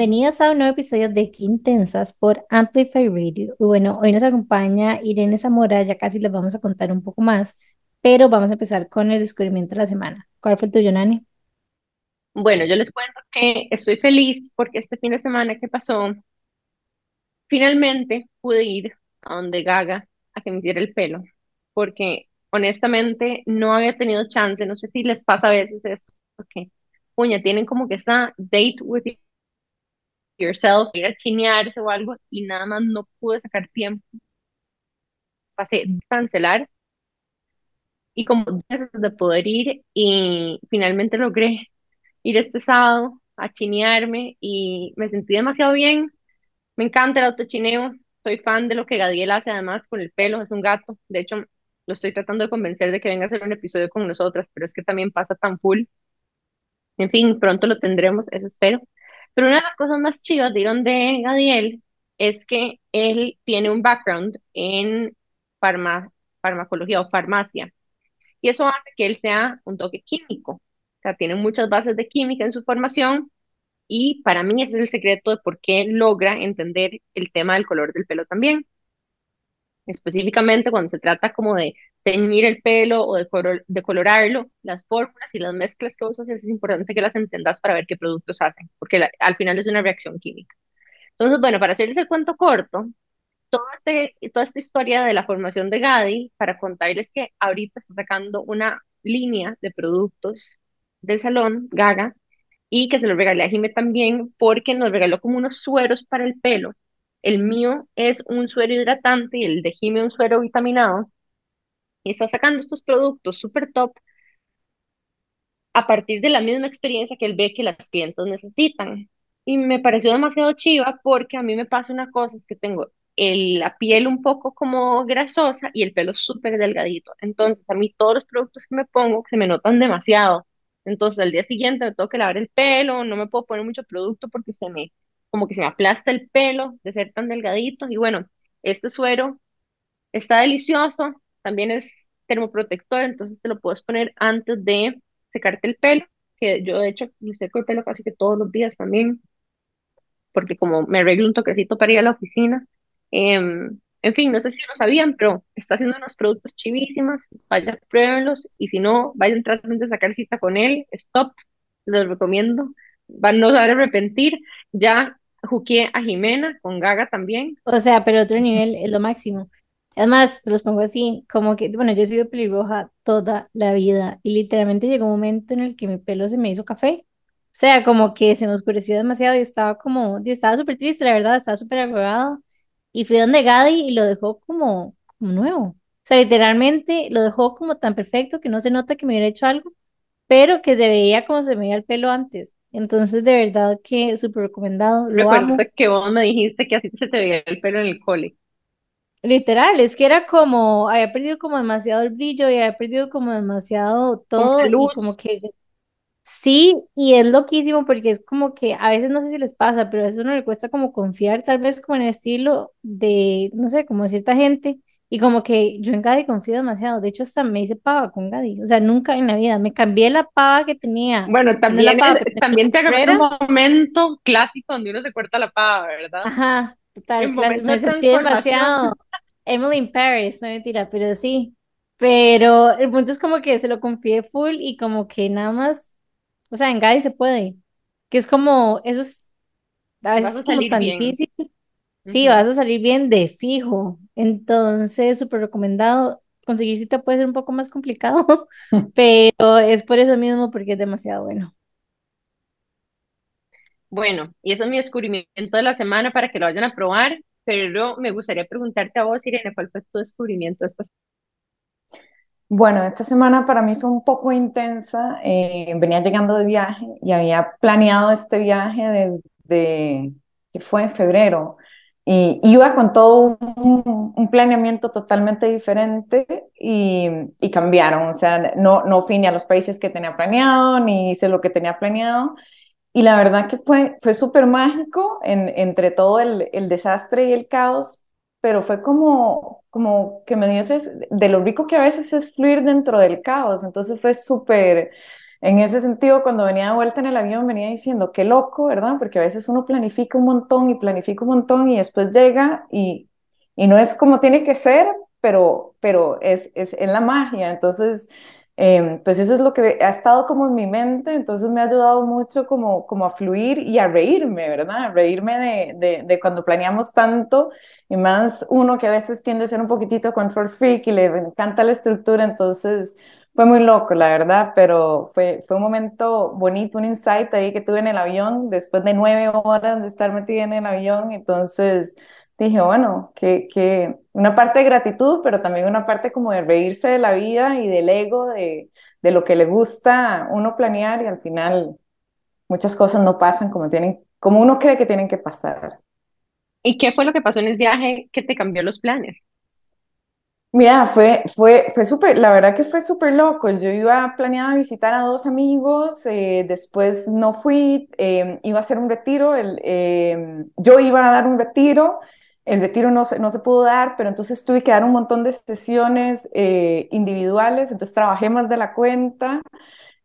Bienvenidas a un nuevo episodio de Quintensas por Amplify Radio. Y bueno, hoy nos acompaña Irene Zamora, ya casi les vamos a contar un poco más, pero vamos a empezar con el descubrimiento de la semana. ¿Cuál fue el tuyo, Nani? Bueno, yo les cuento que estoy feliz porque este fin de semana que pasó, finalmente pude ir a donde Gaga a que me hiciera el pelo, porque honestamente no había tenido chance, no sé si les pasa a veces esto, porque, puña, tienen como que esta date with yourself, ir a chinearse o algo, y nada más no pude sacar tiempo. Pasé cancelar y como de poder ir y finalmente logré ir este sábado a chinearme y me sentí demasiado bien. Me encanta el autochineo, soy fan de lo que Gadiel hace además con el pelo, es un gato. De hecho, lo estoy tratando de convencer de que venga a hacer un episodio con nosotras, pero es que también pasa tan full. En fin, pronto lo tendremos, eso espero. Pero una de las cosas más chivas de de Gadiel es que él tiene un background en farmacología o farmacia. Y eso hace que él sea un toque químico. O sea, tiene muchas bases de química en su formación y para mí ese es el secreto de por qué logra entender el tema del color del pelo también. Específicamente cuando se trata como de teñir el pelo o de, colorarlo, las fórmulas y las mezclas que usas es importante que las entendas para ver qué productos hacen, porque al final es una reacción química. Entonces, bueno, para hacerles el cuento corto, toda, este, toda esta historia de la formación de Gadi, para contarles que ahorita está sacando una línea de productos del salón, Gaga, y que se lo regalé a Jime también porque nos regaló como unos sueros para el pelo. El mío es un suero hidratante y el de Jime un suero vitaminado. Y está sacando estos productos súper top a partir de la misma experiencia que él ve que las clientes necesitan. Y me pareció demasiado chiva porque a mí me pasa una cosa, es que tengo la piel un poco como grasosa y el pelo súper delgadito. Entonces, a mí todos los productos que me pongo se me notan demasiado. Entonces, al día siguiente me tengo que lavar el pelo, no me puedo poner mucho producto porque se me, como que se me aplasta el pelo de ser tan delgadito. Y bueno, este suero está delicioso, también es termoprotector, entonces te lo puedes poner antes de secarte el pelo, que yo de hecho me seco el pelo casi que todos los días también, porque como me arreglo un toquecito para ir a la oficina. Em, en fin, no sé si lo sabían, pero está haciendo unos productos chivísimos. Vayan, pruébenlos. Y si no, vayan, traten de sacar cita con él. Stop, les recomiendo. Van no a arrepentir. Ya juqué a Jimena con Gaga también. O sea, pero otro nivel es lo máximo. Además, te los pongo así, como que, bueno, yo he sido pelirroja toda la vida y literalmente llegó un momento en el que mi pelo se me hizo café. O sea, como que se me oscureció demasiado y estaba como, y estaba súper triste, la verdad, estaba súper agregada y fui donde Gadi y lo dejó como, como nuevo. O sea, literalmente lo dejó como tan perfecto que no se nota que me hubiera hecho algo, pero que se veía como se me veía el pelo antes. Entonces, de verdad que súper recomendado. Lo Recuerdo que vos me dijiste que así se te veía el pelo en el cole. Literal, es que era como, había perdido como demasiado el brillo y había perdido como demasiado todo y como que Sí, y es loquísimo porque es como que a veces no sé si les pasa, pero a veces uno le cuesta como confiar, tal vez como en el estilo de, no sé, como cierta gente, y como que yo en Gadi confío demasiado, de hecho hasta me hice pava con Gadi, o sea, nunca en la vida, me cambié la pava que tenía. Bueno, también, también te agarró un momento clásico donde uno se corta la pava, ¿verdad? Ajá, total, me sentí demasiado Emily in Paris, no mentira, pero sí, pero el punto es como que se lo confié full y como que nada más o sea, en Gaby se puede. Que es como, eso es a veces como tan difícil. Sí, vas a salir bien de fijo. Entonces, súper recomendado. Conseguir cita puede ser un poco más complicado, pero es por eso mismo, porque es demasiado bueno. Bueno, y eso es mi descubrimiento de la semana para que lo vayan a probar, pero me gustaría preguntarte a vos, Irene, ¿cuál fue tu descubrimiento esta? Bueno, esta semana para mí fue un poco intensa. Eh, venía llegando de viaje y había planeado este viaje desde, que fue en febrero. Y iba con todo un, planeamiento totalmente diferente y, y, cambiaron. O sea, no, no fui ni a los países que tenía planeado, ni hice lo que tenía planeado. Y la verdad que fue, fue súper mágico en, entre todo el, el desastre y el caos, pero fue como, como que me dio ese, de lo rico que a veces es fluir dentro del caos, entonces fue súper, en ese sentido, cuando venía de vuelta en el avión, venía diciendo, qué loco, ¿verdad? Porque a veces uno planifica un montón y planifica un montón y después llega y, y no es como tiene que ser, pero, pero es, es, es la magia. Entonces, Em, pues eso es lo que ha estado como en mi mente, entonces me ha ayudado mucho como, como a fluir y a reírme, ¿verdad? A reírme de, de, de, cuando planeamos tanto y más uno que a veces tiende a ser un poquitito control freak y le encanta la estructura, entonces fue muy loco, la verdad, pero fue, fue un momento bonito, un insight ahí que tuve en el avión, después de nueve horas de estar metida en el avión, entonces dije, bueno, que, que una parte de gratitud, pero también una parte como de reírse de la vida y del ego, de, de lo que le gusta uno planear y al final muchas cosas no pasan como, tienen, como uno cree que tienen que pasar. ¿Y qué fue lo que pasó en el viaje que te cambió los planes? Mira, fue, fue, fue súper, la verdad que fue súper loco. Yo iba planeada a visitar a dos amigos, eh, después no fui, eh, iba a hacer un retiro, el, eh, yo iba a dar un retiro el retiro no se, no se pudo dar, pero entonces tuve que dar un montón de sesiones eh, individuales, entonces trabajé más de la cuenta.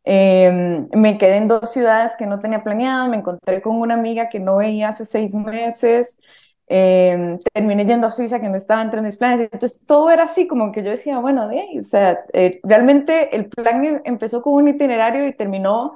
Em, me quedé en dos ciudades que no tenía planeado, me encontré con una amiga que no veía hace seis meses, em, terminé yendo a Suiza que no estaba entre mis planes, entonces todo era así como que yo decía, bueno, de o eh, realmente el plan em, empezó con un itinerario y terminó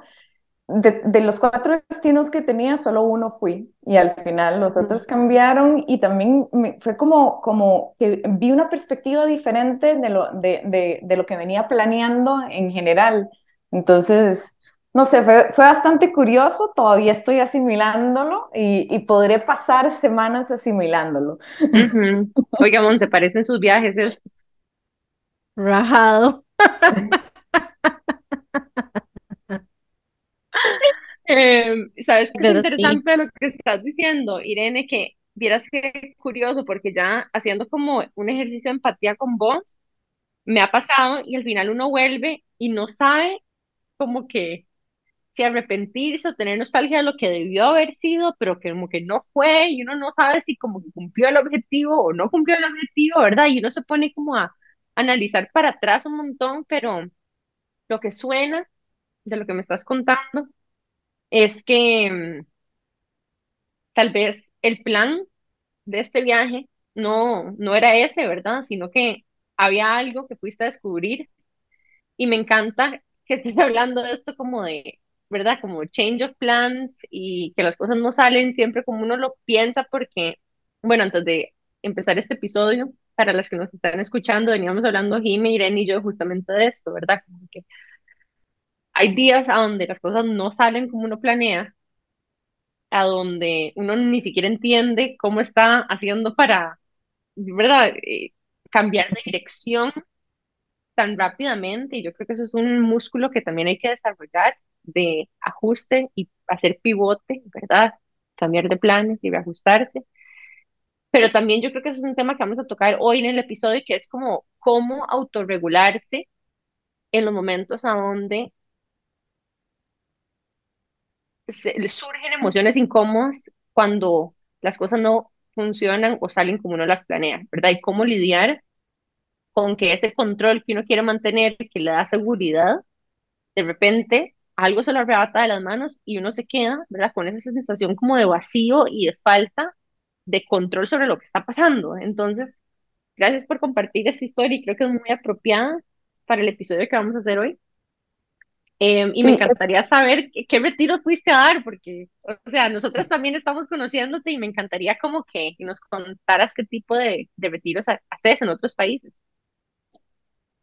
de, los cuatro destinos que tenía, solo uno fui y al final los otros cambiaron y también fue como, como que vi una perspectiva diferente de lo, de, de, lo que venía planeando en general. Entonces, no sé, fue, fue bastante curioso, todavía estoy asimilándolo y, y podré pasar semanas asimilándolo. Oiga, ¿te parecen sus viajes? Rajado. Em, ¿Sabes qué es interesante lo que estás diciendo, Irene? Que vieras qué curioso, porque ya haciendo como un ejercicio de empatía con vos, me ha pasado y al final uno vuelve y no sabe como que si arrepentirse o tener nostalgia de lo que debió haber sido, pero que como que no fue y uno no sabe si como que cumplió el objetivo o no cumplió el objetivo, ¿verdad? Y uno se pone como a analizar para atrás un montón, pero lo que suena de lo que me estás contando es que mm, tal vez el plan de este viaje no, no era ese, ¿verdad? Sino que había algo que fuiste a descubrir y me encanta que estés hablando de esto como de, ¿verdad? Como change of plans y que las cosas no salen siempre como uno lo piensa porque, bueno, antes de empezar este episodio, para las que nos están escuchando, veníamos hablando Jimmy, Irene y yo justamente de esto, ¿verdad? Como que hay días a donde las cosas no salen como uno planea, a donde uno ni siquiera entiende cómo está haciendo para, ¿verdad?, eh, cambiar de dirección tan rápidamente. Y yo creo que eso es un músculo que también hay que desarrollar de ajuste y hacer pivote, ¿verdad? Cambiar de planes y reajustarse. Pero también yo creo que eso es un tema que vamos a tocar hoy en el episodio, que es como cómo autorregularse en los momentos a donde le surgen emociones incómodas cuando las cosas no funcionan o salen como uno las planea, ¿verdad? Y cómo lidiar con que ese control que uno quiere mantener, que le da seguridad, de repente algo se lo arrebata de las manos y uno se queda, ¿verdad? Con esa sensación como de vacío y de falta de control sobre lo que está pasando. Entonces, gracias por compartir esta historia y creo que es muy apropiada para el episodio que vamos a hacer hoy. Em, y me encantaría saber qué, retiro fuiste a dar, porque, o sea, nosotros también estamos conociéndote y me encantaría como que nos contaras qué tipo de, de retiros haces en otros países.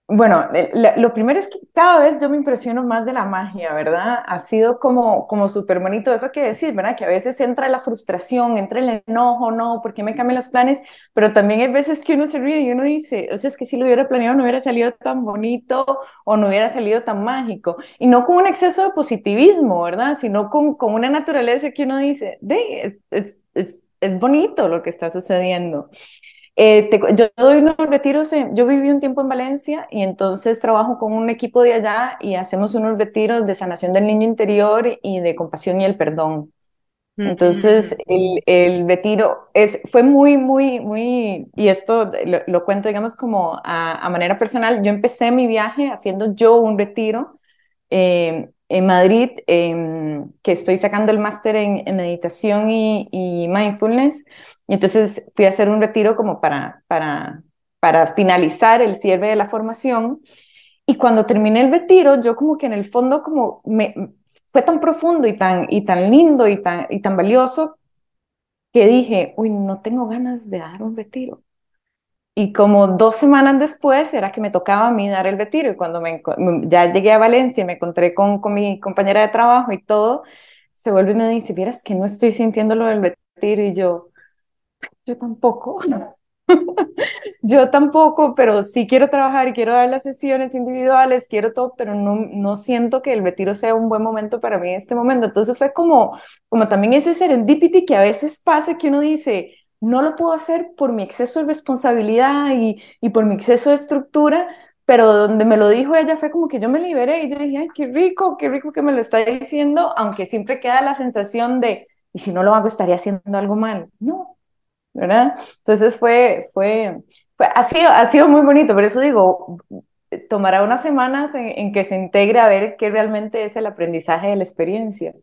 Bueno, lo primero es que cada vez yo me impresiono más de la magia, ¿verdad? Ha sido como, como súper bonito eso que decir, ¿verdad? Que a veces entra la frustración, entra el enojo, no, ¿por qué me cambian los planes? Pero también hay veces que uno se ríe y uno dice, o sea, es que si lo hubiera planeado no hubiera salido tan bonito o no hubiera salido tan mágico. Y no con un exceso de positivismo, ¿verdad? Sino con, con una naturaleza que uno dice, de, es, es bonito lo que está sucediendo. Eh, yo doy unos retiros, yo viví un tiempo en Valencia y entonces trabajo con un equipo de allá y hacemos unos retiros de sanación del niño interior y de compasión y el perdón. Entonces, el, el, retiro es, fue muy, muy, muy, y esto lo, cuento, digamos, como a, a, manera personal. Yo empecé mi viaje haciendo yo un retiro eh, en Madrid, em, que estoy sacando el máster en, meditación y, y, mindfulness. Y entonces fui a hacer un retiro como para, para, para finalizar el cierre de la formación. Y cuando terminé el retiro, yo como que en el fondo como me, fue tan profundo y tan, y tan lindo y tan, y tan valioso que dije, uy, no tengo ganas de dar un retiro. Y como dos semanas después era que me tocaba a mí dar el retiro. Y cuando me, ya llegué a Valencia y me encontré con, con mi compañera de trabajo y todo, se vuelve y me dice, vieras que no estoy sintiendo lo del retiro. Y yo, yo tampoco. yo tampoco, pero sí quiero trabajar y quiero dar las sesiones individuales, quiero todo, pero no, no siento que el retiro sea un buen momento para mí en este momento. Entonces fue como, como también ese serendipity que a veces pasa que uno dice, no lo puedo hacer por mi exceso de responsabilidad y, y por mi exceso de estructura, pero donde me lo dijo ella fue como que yo me liberé y yo dije, ay, qué rico, qué rico que me lo está diciendo, aunque siempre queda la sensación de, y si no lo hago estaría haciendo algo mal. No, ¿verdad? Entonces fue, fue, fue ha, sido, ha sido muy bonito, por eso digo, tomará unas semanas en, en que se integre a ver qué realmente es el aprendizaje de la experiencia.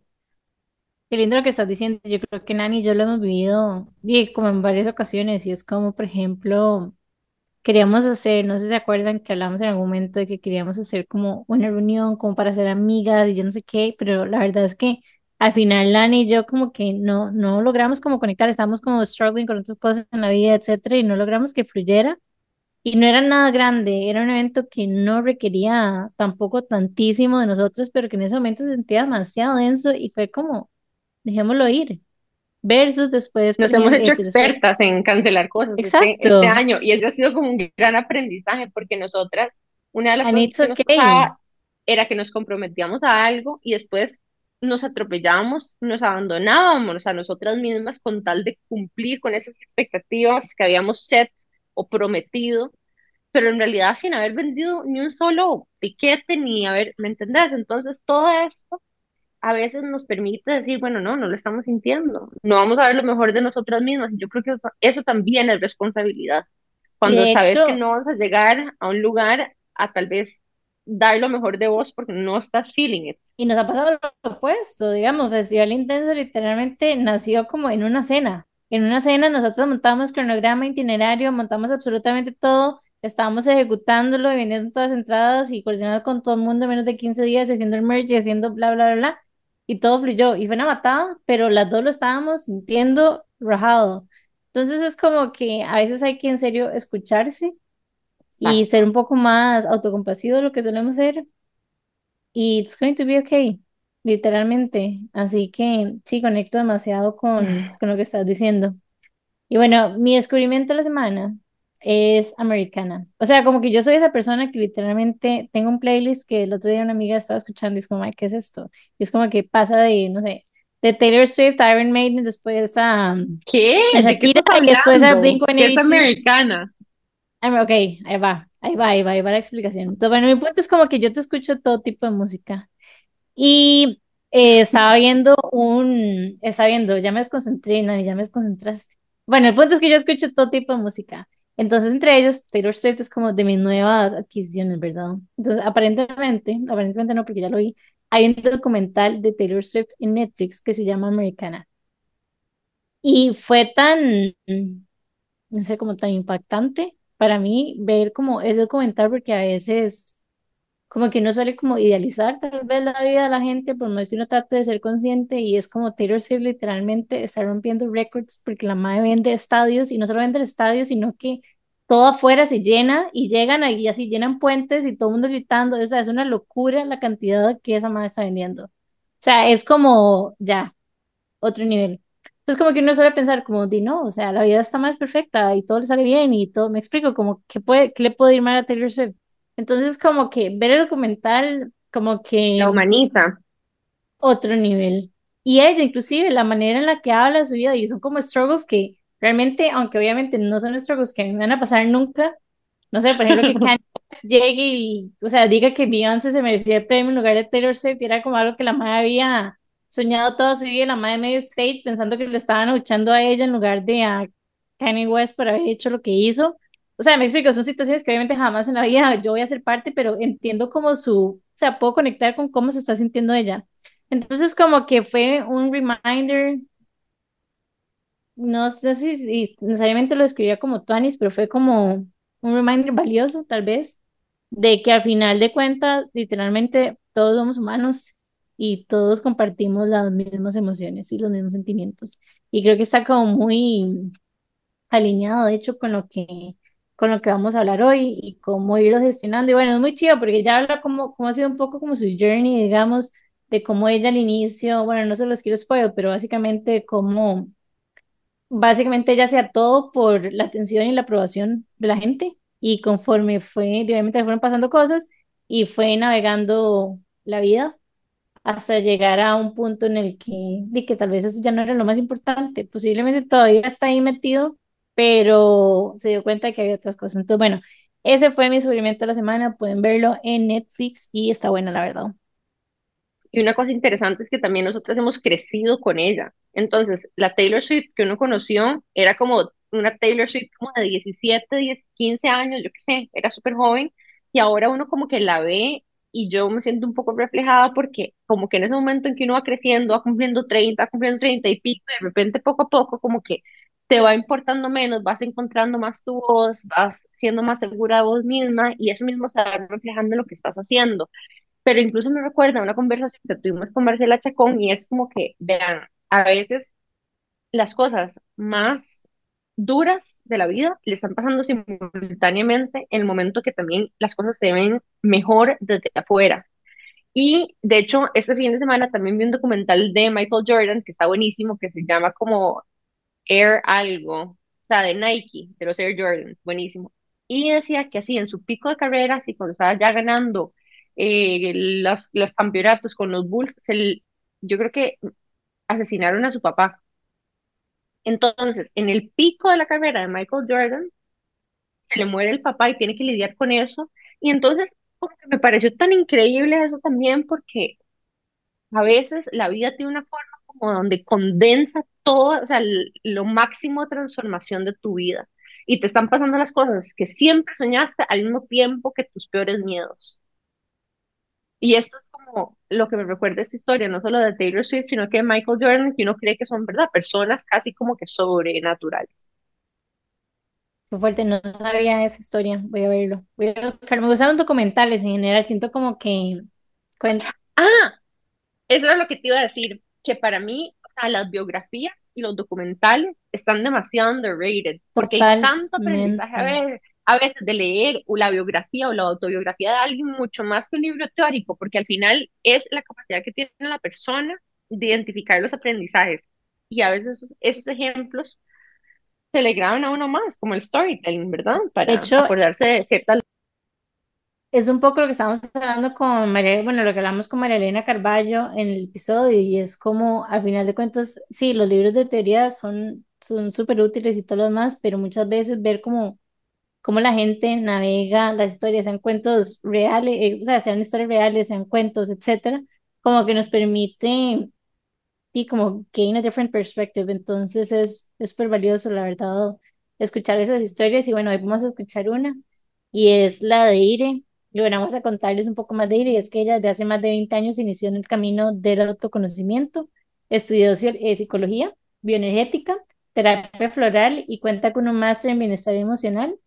Qué lindo lo que estás diciendo. Yo creo que Nani y yo lo hemos vivido y como en varias ocasiones y es como, por ejemplo, queríamos hacer, no sé si se acuerdan que hablamos en algún momento de que queríamos hacer como una reunión como para ser amigas y yo no sé qué, pero la verdad es que al final Nani y yo como que no, no logramos como conectar, estábamos como struggling con otras cosas en la vida, etcétera, y no logramos que fluyera. Y no era nada grande, era un evento que no requería tampoco tantísimo de nosotros, pero que en ese momento se sentía demasiado denso y fue como, dejémoslo ir. Versus después. Nos hemos hecho expertas en cancelar cosas este, este, año y eso ha sido como un gran aprendizaje porque nosotras, una de las cosas que nos pasaba era que nos comprometíamos a algo y después nos atropellábamos, nos abandonábamos a nosotras mismas con tal de cumplir con esas expectativas que habíamos set o prometido, pero en realidad sin haber vendido ni un solo tiquete ni haber, ¿me entendés? Entonces todo esto a veces nos permite decir, bueno, no, no lo estamos sintiendo, no vamos a ver lo mejor de nosotras mismas. Yo creo que eso, también es responsabilidad. Cuando sabes que no vas a llegar a un lugar a tal vez dar lo mejor de vos porque no estás feeling it. Y nos ha pasado lo opuesto, digamos, Festival Intenso literalmente nació como en una cena. En una cena nosotros montamos cronograma, itinerario, montamos absolutamente todo, estábamos ejecutándolo y vendiendo todas las entradas y coordinando con todo el mundo en menos de 15 días, haciendo el merge y haciendo bla, bla, bla, bla y todo fluyó y fue una matada, pero las dos lo estábamos sintiendo rajado. Entonces es como que a veces hay que en serio escucharse y ser un poco más autocompasivo de lo que solemos ser. Y it's going to be okay, literalmente. Así que sí, conecto demasiado con, con lo que estás diciendo. Y bueno, mi descubrimiento de la semana es americana. O sea, como que yo soy esa persona que literalmente tengo un playlist que el otro día una amiga estaba escuchando y es como, ¿qué es esto? Y es como que pasa de, no sé, de Taylor Swift, Iron Maiden, después a, ¿Qué? a Shakira y después a Blink-182. ¿Qué es americana? Ok, ahí va, ahí va, ahí va, ahí va la explicación. Entonces, bueno, mi punto es como que yo te escucho todo tipo de música. Y eh, estaba viendo un, estaba viendo, ya me desconcentré, Nani, ya me desconcentraste. Bueno, el punto es que yo escucho todo tipo de música. Entonces, entre ellos, Taylor Swift es como de mis nuevas adquisiciones, ¿verdad? Entonces, aparentemente, aparentemente no, porque ya lo vi, hay un documental de Taylor Swift en Netflix que se llama Americana. Y fue tan, no sé, como tan impactante para mí ver como ese documental, porque a veces como que uno suele como idealizar tal vez la vida de la gente, por más que uno trate de ser consciente, y es como Taylor Swift literalmente está rompiendo récords porque la madre vende estadios, y no solo vende estadios, sino que todo afuera se llena, y llegan ahí, así llenan puentes, y todo el mundo gritando, o sea, es una locura la cantidad que esa madre está vendiendo. O sea, es como, ya, otro nivel. Pues como que uno suele pensar como, di no, o sea, la vida está más perfecta, y todo le sale bien, y todo, me explico, como, ¿qué, puede, qué le puede ir mal a Taylor Swift? Entonces, como que ver el documental, como que... La humaniza. Otro nivel. Y ella, inclusive, la manera en la que habla de su vida, y son como struggles que realmente, aunque obviamente no son struggles que me van a pasar nunca, no sé, por ejemplo, que Kanye llegue y, o sea, diga que Beyoncé se merecía el premio en lugar de Taylor Swift, y era como algo que la madre había soñado toda su vida, la madre medio stage, pensando que le estaban luchando a ella en lugar de a Kanye West por haber hecho lo que hizo. O sea, me explico, son situaciones que obviamente jamás en la vida yo voy a ser parte, pero entiendo como su sea, puedo conectar con cómo se está sintiendo ella. Entonces, como que fue un reminder, no sé si, necesariamente lo escribía como Tuanis, pero fue como un reminder valioso, tal vez, de que al final de cuentas, literalmente, todos somos humanos y todos compartimos las mismas emociones y los mismos sentimientos. Y creo que está como muy alineado, de hecho, con lo que, con lo que vamos a hablar hoy y cómo irlo gestionando. Y bueno, es muy chido porque ya habla como, como ha sido un poco como su journey, digamos, de cómo ella al inicio, bueno, no se los quiero spoiler, pero básicamente cómo, básicamente ella hacía todo por la atención y la aprobación de la gente y conforme fue, obviamente fueron pasando cosas y fue navegando la vida hasta llegar a un punto en el que, de que tal vez eso ya no era lo más importante, posiblemente todavía está ahí metido, pero se dio cuenta que había otras cosas. Entonces, bueno, ese fue mi sufrimiento de la semana, pueden verlo en Netflix y está buena, la verdad. Y una cosa interesante es que también nosotros hemos crecido con ella. Entonces, la Taylor Swift que uno conoció era como una Taylor Swift como de 17, 10, 15 años, yo qué sé, era súper joven. Y ahora uno como que la ve y yo me siento un poco reflejada porque como que en ese momento en que uno va creciendo, va cumpliendo 30, va cumpliendo 30 y pico, de repente poco a poco como que te va importando menos, vas encontrando más tu voz, vas siendo más segura de vos misma y eso mismo se va reflejando en lo que estás haciendo. Pero incluso me recuerda una conversación que tuvimos con Marcela Chacón y es como que, vean, a veces las cosas más duras de la vida le están pasando simultáneamente en el momento que también las cosas se ven mejor desde afuera. Y de hecho, este fin de semana también vi un documental de Michael Jordan que está buenísimo, que se llama como Air algo, o sea, de Nike, de los Air Jordan, buenísimo. Y decía que así, en su pico de carrera, así cuando estaba ya ganando eh, los, los campeonatos con los Bulls, yo creo que asesinaron a su papá. Entonces, en el pico de la carrera de Michael Jordan, se le muere el papá y tiene que lidiar con eso. Y entonces, me pareció tan increíble eso también porque a veces la vida tiene una forma como donde condensa todo, o sea, lo máximo de transformación de tu vida. Y te están pasando las cosas que siempre soñaste al mismo tiempo que tus peores miedos. Y esto es como lo que me recuerda esta historia, no solo de Taylor Swift, sino que de Michael Jordan, que uno cree que son, ¿verdad? Personas casi como que sobrenaturales. Qué fuerte, no sabía esa historia, voy a verlo. Voy a buscar, me gustan los documentales en general, siento como que... Ah, eso era lo que te iba a decir, que para mí, sea, las biografías y los documentales están demasiado underrated, porque hay tanto aprendizaje a veces a veces de leer la biografía o la autobiografía de alguien mucho más que un libro teórico, porque al final es la capacidad que tiene la persona de identificar los aprendizajes. Y a veces esos, ejemplos se le graban a uno más, como el storytelling, ¿verdad? Para acordarse de ciertas... Es un poco lo que estábamos hablando con María, bueno, lo que hablamos con María Elena Carballo en el episodio, y es como, al final de cuentas, sí, los libros de teoría son súper útiles y todo lo demás, pero muchas veces ver como cómo la gente navega las historias, sean cuentos reales, eh, o sea, sean historias reales, sean cuentos, etcétera, como que nos permite y como gain a different perspective. Entonces es súper valioso, la verdad, escuchar esas historias. Y bueno, hoy vamos a escuchar una, y es la de Ire. Y bueno, vamos a contarles un poco más de Ire, y es que ella desde hace más de 20 años inició en el camino del autoconocimiento, estudió eh, psicología, bioenergética, terapia floral y cuenta con un máster en bienestar emocional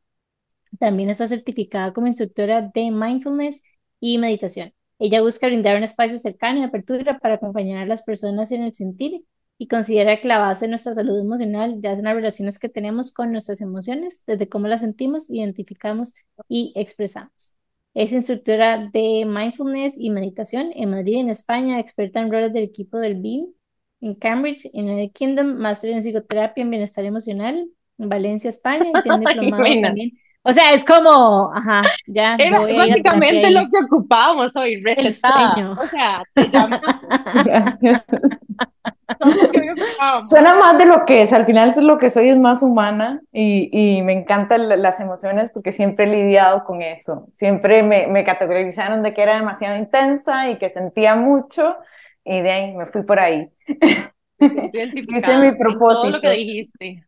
también está certificada como instructora de mindfulness y meditación. Ella busca brindar un espacio cercano y apertura para acompañar a las personas en el sentir y considera que la base de nuestra salud emocional ya son las relaciones que tenemos con nuestras emociones, desde cómo las sentimos, identificamos y expresamos. Es instructora de mindfulness y meditación en Madrid, en España, experta en roles del equipo del BIM en Cambridge, en el Kingdom, máster en psicoterapia en bienestar emocional en Valencia, España, y tiene diplomado también o sea, es como, ajá, ya. Era básicamente lo que ocupábamos hoy, recetada. O sea, te llamas. Suena más de lo que es, al final es lo que soy, es más humana y, y me encantan las emociones porque siempre he lidiado con eso. Siempre me, me categorizaron de que era demasiado intensa y que sentía mucho y de ahí me fui por ahí. Hice mi propósito. Todo lo que dijiste.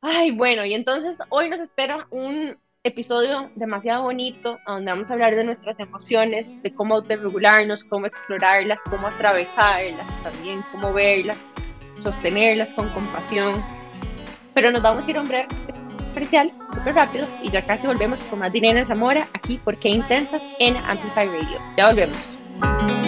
Ay, bueno, y entonces hoy nos espera un episodio demasiado bonito, donde vamos a hablar de nuestras emociones, de cómo autorregularnos, cómo explorarlas, cómo atravesarlas, también cómo verlas, sostenerlas con compasión. Pero nos vamos a ir a un breve especial, súper rápido, y ya casi volvemos con más Dinero Zamora, aquí por Qué Intensas en Amplify Radio. Ya volvemos.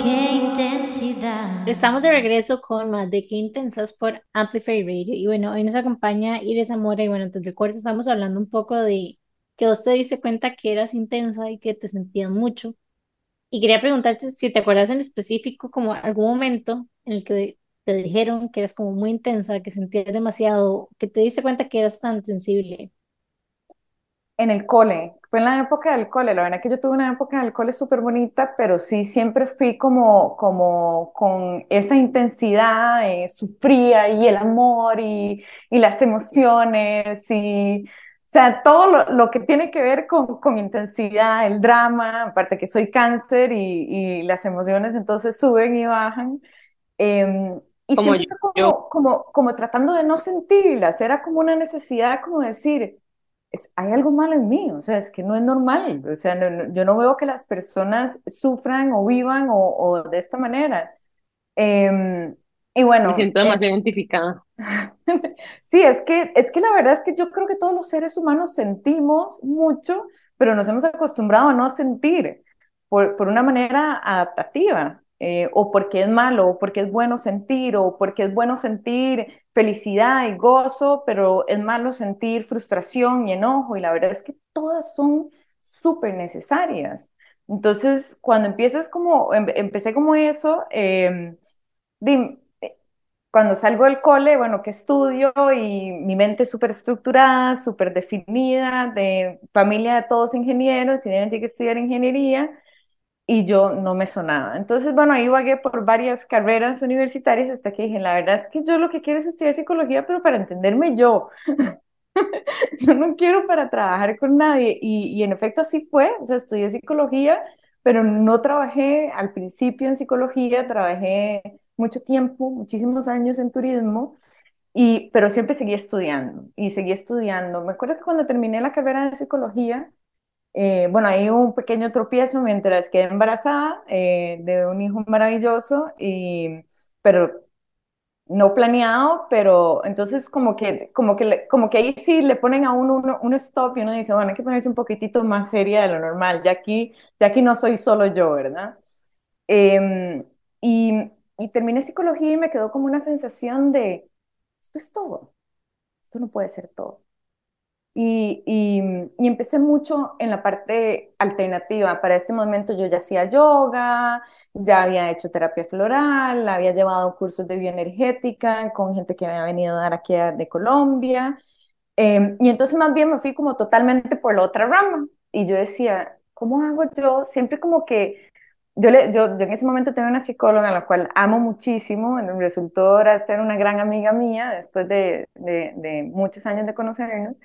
Qué intensidad. Estamos de regreso con más de Qué Intensas por Amplify Radio. Y bueno, hoy nos acompaña Iris Zamora. Y bueno, entonces de corte estamos hablando un poco de que vos te diste cuenta que eras intensa y que te sentías mucho. Y quería preguntarte si te acuerdas en específico como algún momento en el que te dijeron que eras como muy intensa, que sentías demasiado, que te diste cuenta que eras tan sensible. En el cole, fue en la época del cole, la verdad es que yo tuve una época del cole súper bonita, pero sí siempre fui como, como con esa intensidad, eh, sufría y el amor y, y las emociones y o sea, todo lo, lo, que tiene que ver con, con, intensidad, el drama, aparte que soy cáncer y, y las emociones entonces suben y bajan. Eh, y como siempre como, como, como, tratando de no sentirlas, era como una necesidad como decir, es, hay algo malo en mí, o sea, es que no es normal, o sea, yo no veo que las personas sufran o vivan o, o de esta manera. Eh, y bueno. Me siento demasiado eh, identificada. sí, es que, es que la verdad es que yo creo que todos los seres humanos sentimos mucho, pero nos hemos acostumbrado a no sentir por, por una manera adaptativa. Eh, o porque es malo, o porque es bueno sentir, o porque es bueno sentir felicidad y gozo, pero es malo sentir frustración y enojo, y la verdad es que todas son súper necesarias. Entonces, cuando empiezas como, em, empecé como eso, eh, cuando salgo del cole, bueno, que estudio y mi mente es súper estructurada, súper definida, de familia de todos ingenieros, tienen que estudiar ingeniería, y yo no me sonaba. Entonces, bueno, ahí vagué por varias carreras universitarias hasta que dije, la verdad es que yo lo que quiero es estudiar psicología, pero para entenderme yo. yo no quiero para trabajar con nadie. Y, y en efecto así fue, o sea, estudié psicología, pero no trabajé al principio en psicología, trabajé mucho tiempo, muchísimos años en turismo, y, pero siempre seguí estudiando y seguí estudiando. Me acuerdo que cuando terminé la carrera de psicología, eh, bueno, ahí un pequeño tropiezo mientras quedé embarazada eh, de un hijo maravilloso, y, pero no planeado, pero entonces como que, como que, como que ahí sí le ponen a uno un stop y uno dice, bueno, hay que ponerse un poquitito más seria de lo normal, ya aquí, ya aquí no soy solo yo, ¿verdad? Em, y terminé psicología y me quedó como una sensación de, esto es todo, esto no puede ser todo. Y, y, empecé mucho en la parte alternativa. Para este momento yo ya hacía yoga, ya había hecho terapia floral, había llevado cursos de bioenergética con gente que había venido a dar aquí de Colombia. Em, y entonces más bien me fui como totalmente por la otra rama. Y yo decía, ¿cómo hago yo? Siempre como que yo, le, yo, en ese momento tenía una psicóloga a la cual amo muchísimo, resultó ser una gran amiga mía después de, de, muchos años de conocernos.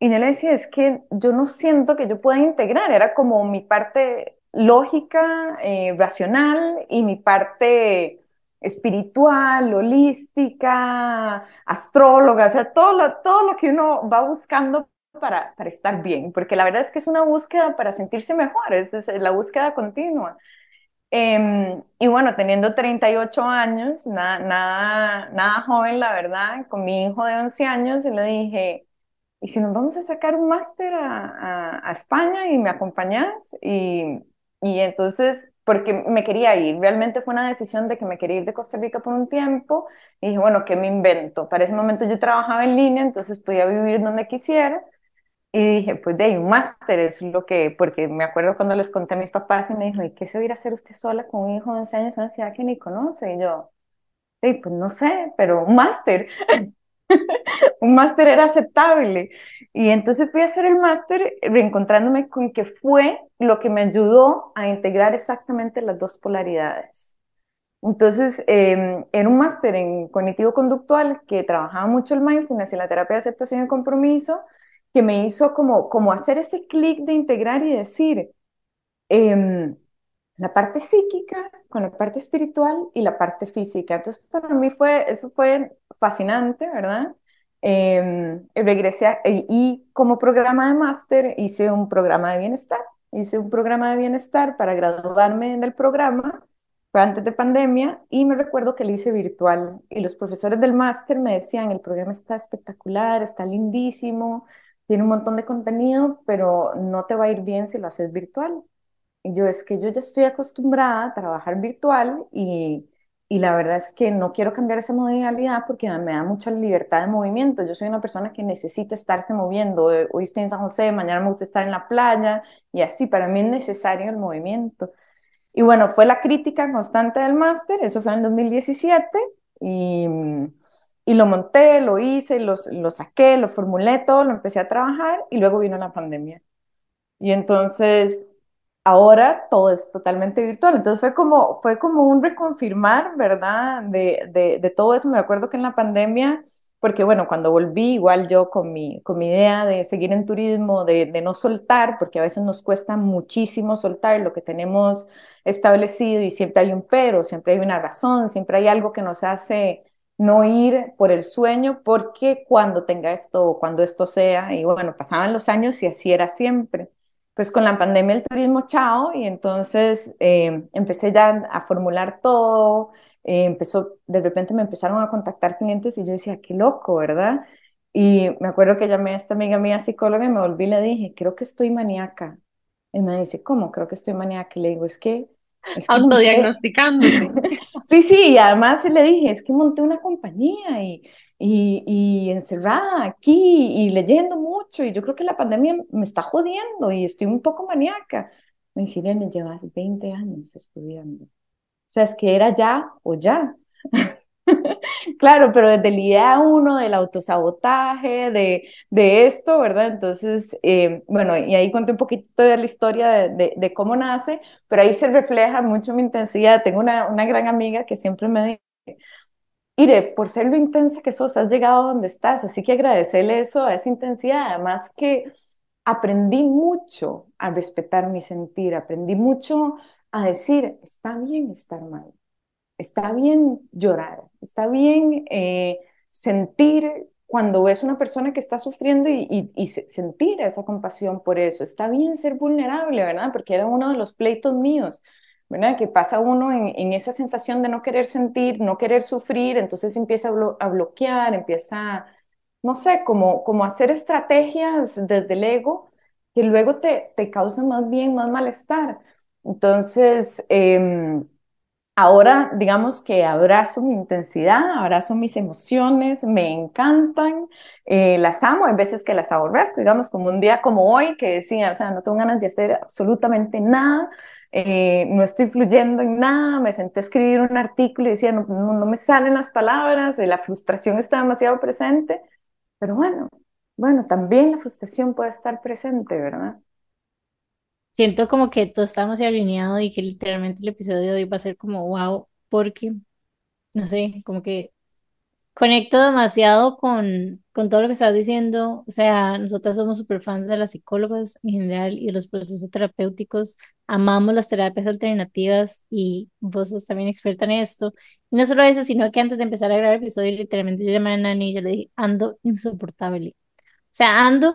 Y yo le decía, es que yo no siento que yo pueda integrar, era como mi parte lógica, eh, racional y mi parte espiritual, holística, astróloga, o sea, todo lo, todo lo que uno va buscando para, para estar bien, porque la verdad es que es una búsqueda para sentirse mejor, es, es la búsqueda continua. Em, y bueno, teniendo 38 años, nada, nada, nada joven, la verdad, con mi hijo de 11 años, le dije, ¿y si nos vamos a sacar un máster a, a, España y me acompañas? Y, y entonces, porque me quería ir, realmente fue una decisión de que me quería ir de Costa Rica por un tiempo, y dije, bueno, ¿qué me invento? Para ese momento yo trabajaba en línea, entonces podía vivir donde quisiera, y dije, pues de ahí, un máster es lo que, porque me acuerdo cuando les conté a mis papás y me dijo, ¿y qué se va a ir a hacer usted sola con un hijo de 11 años en una ciudad que ni conoce? Y yo, sí, pues no sé, pero un máster. un máster era aceptable. Y entonces fui a hacer el máster reencontrándome con que fue lo que me ayudó a integrar exactamente las dos polaridades. Entonces, eh, era un máster en cognitivo conductual que trabajaba mucho el mindfulness y la terapia de aceptación y compromiso que me hizo como, como hacer ese clic de integrar y decir em, la parte psíquica con la parte espiritual y la parte física. Entonces, para mí fue, eso fue fascinante, ¿verdad? eh, regresé a, y, y como programa de máster hice un programa de bienestar. Hice un programa de bienestar para graduarme en el programa, fue antes de pandemia, y me recuerdo que lo hice virtual. Y los profesores del máster me decían, el programa está espectacular, está lindísimo, tiene un montón de contenido, pero no te va a ir bien si lo haces virtual. Y yo es que yo ya estoy acostumbrada a trabajar virtual y, y la verdad es que no quiero cambiar esa modalidad porque me da mucha libertad de movimiento. Yo soy una persona que necesita estarse moviendo. Eh, Hoy estoy en San José, mañana me gusta estar en la playa y así. Para mí es necesario el movimiento. Y bueno, fue la crítica constante del máster, eso fue en el 2017 y, y lo monté, lo hice, lo, lo saqué, lo formulé todo, lo empecé a trabajar y luego vino la pandemia. Y entonces ahora todo es totalmente virtual. Entonces fue como, fue como un reconfirmar, ¿verdad? De, de, todo eso. Me acuerdo que en la pandemia, porque bueno, cuando volví, igual yo con mi, con mi idea de seguir en turismo, de, de no soltar, porque a veces nos cuesta muchísimo soltar lo que tenemos establecido y siempre hay un pero, siempre hay una razón, siempre hay algo que nos hace no ir por el sueño, porque cuando tenga esto, cuando esto sea, y bueno, pasaban los años y así era siempre pues con la pandemia el turismo chao y entonces eh, empecé ya a formular todo, eh, empezó, de repente me empezaron a contactar clientes y yo decía, qué loco, ¿verdad? Y me acuerdo que llamé a esta amiga mía psicóloga y me volví y le dije, creo que estoy maníaca. Y me dice, ¿cómo? Creo que estoy maníaca. Y le digo, es que... Es que Autodiagnosticándose. sí, sí, y además le dije, es que monté una compañía y, y, y, encerrada aquí y leyendo mucho y yo creo que la pandemia me está jodiendo y estoy un poco maníaca. Me dice, Irene, llevas 20 años estudiando. O sea, es que era ya o ya. claro, pero desde la idea uno del autosabotaje, de, de esto, ¿verdad? Entonces, eh, bueno, y ahí conté un poquito de la historia de, de, de, cómo nace, pero ahí se refleja mucho mi intensidad. Tengo una, una gran amiga que siempre me dice, Ire, por ser lo intensa que sos, has llegado a donde estás, así que agradecerle eso, a esa intensidad, además que aprendí mucho a respetar mi sentir, aprendí mucho a decir, está bien estar mal, está bien llorar, está bien eh, sentir cuando ves una persona que está sufriendo y, y, y, sentir esa compasión por eso, está bien ser vulnerable, ¿verdad? Porque era uno de los pleitos míos. ¿Verdad? Que pasa uno en, en, esa sensación de no querer sentir, no querer sufrir, entonces empieza a, blo a bloquear, empieza, no sé, como, como hacer estrategias desde el ego que luego te, te causan más bien más malestar. Entonces, eh, Ahora, digamos que abrazo mi intensidad, abrazo mis emociones, me encantan, eh, las amo, hay veces que las aborrezco, digamos, como un día como hoy, que decía, o sea, no tengo ganas de hacer absolutamente nada, eh, no estoy fluyendo en nada, me senté a escribir un artículo y decía, no, no, no me salen las palabras, la frustración está demasiado presente, pero bueno, bueno, también la frustración puede estar presente, ¿verdad? siento como que todos estamos alineados y que literalmente el episodio de hoy va a ser como wow, porque, no sé, como que conecto demasiado con, con todo lo que estás diciendo. O sea, nosotras somos súper fans de las psicólogas en general y los procesos terapéuticos. Amamos las terapias alternativas y vos sos también experta en esto. Y no solo eso, sino que antes de empezar a grabar el episodio, literalmente yo llamé a Nani y yo le dije, ando insoportable sea, ando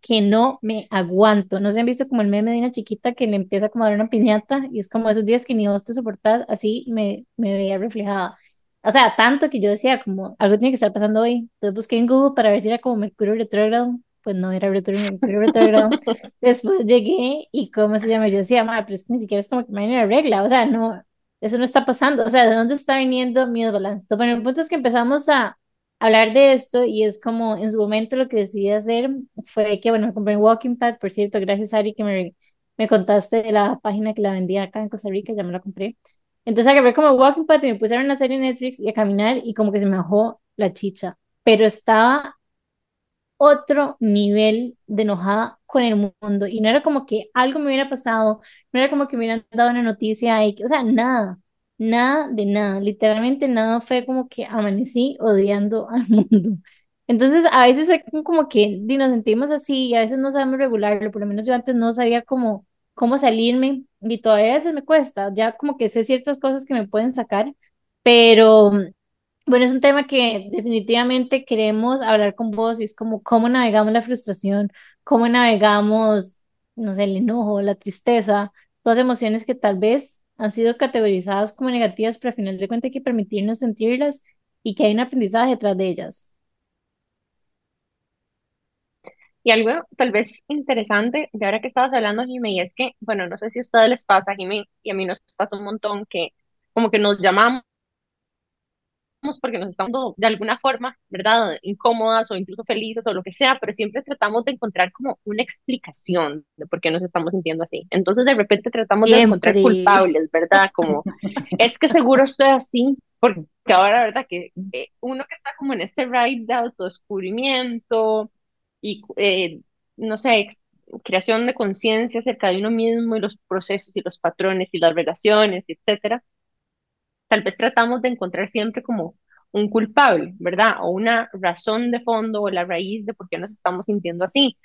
que no me aguanto. No se han visto como el meme de una chiquita que le empieza como a dar una piñata y es como esos días que ni vos te soportás, así me, me veía reflejada. O sea, tanto que yo decía como algo tiene que estar pasando hoy. Entonces busqué en Google para ver si era como Mercurio retrógrado. Pues no era Mercurio retrógrado. Después llegué y cómo se llama. Yo decía, madre, pero es que ni siquiera es como que me viene la regla. O sea, no, eso no está pasando. O sea, ¿de dónde está viniendo mi desbalance? Bueno, el punto es que empezamos a hablar de esto y es como en su momento lo que decidí hacer fue que, bueno, me compré un Walking Pad, por cierto, gracias Ari que me, me contaste de la página que la vendía acá en Costa Rica, ya me la compré. Entonces agarré como Walking Pad y me puse a ver una serie en Netflix y a caminar y como que se me bajó la chicha, pero estaba otro nivel de enojada con el mundo y no era como que algo me hubiera pasado, no era como que me hubieran dado una noticia, y, o sea, nada. Nada de nada, literalmente nada fue como que amanecí odiando al mundo. Entonces, a veces es como que nos sentimos así y a veces no sabemos regularlo, por lo menos yo antes no sabía cómo, cómo salirme y todavía a veces me cuesta, ya como que sé ciertas cosas que me pueden sacar, pero Bueno, es un tema que definitivamente queremos hablar con vos y es como cómo navegamos la frustración, cómo navegamos, no sé, el enojo, la tristeza, todas emociones que tal vez han sido categorizadas como negativas, pero al final de cuentas hay que permitirnos sentirlas y que hay un aprendizaje detrás de ellas. Y algo tal vez interesante de ahora que estabas hablando, Jimmy, es que, bueno, no sé si a ustedes les pasa, Jimmy, y a mí nos pasa un montón que como que nos llamamos porque nos estamos de alguna forma, ¿verdad? Incómodas o incluso felices o lo que sea, pero siempre tratamos de encontrar como una explicación de por qué nos estamos sintiendo así. Entonces de repente tratamos de encontrar culpables, ¿verdad? Como, es que seguro estoy así, porque ahora, ¿verdad? Que eh, uno que está como en este ride de autodescubrimiento y, eh, no sé, creación de conciencia acerca de uno mismo y los procesos y los patrones y las relaciones, etcétera tal vez tratamos de encontrar siempre como un culpable, ¿verdad? O una razón de fondo o la raíz de por qué nos estamos sintiendo así.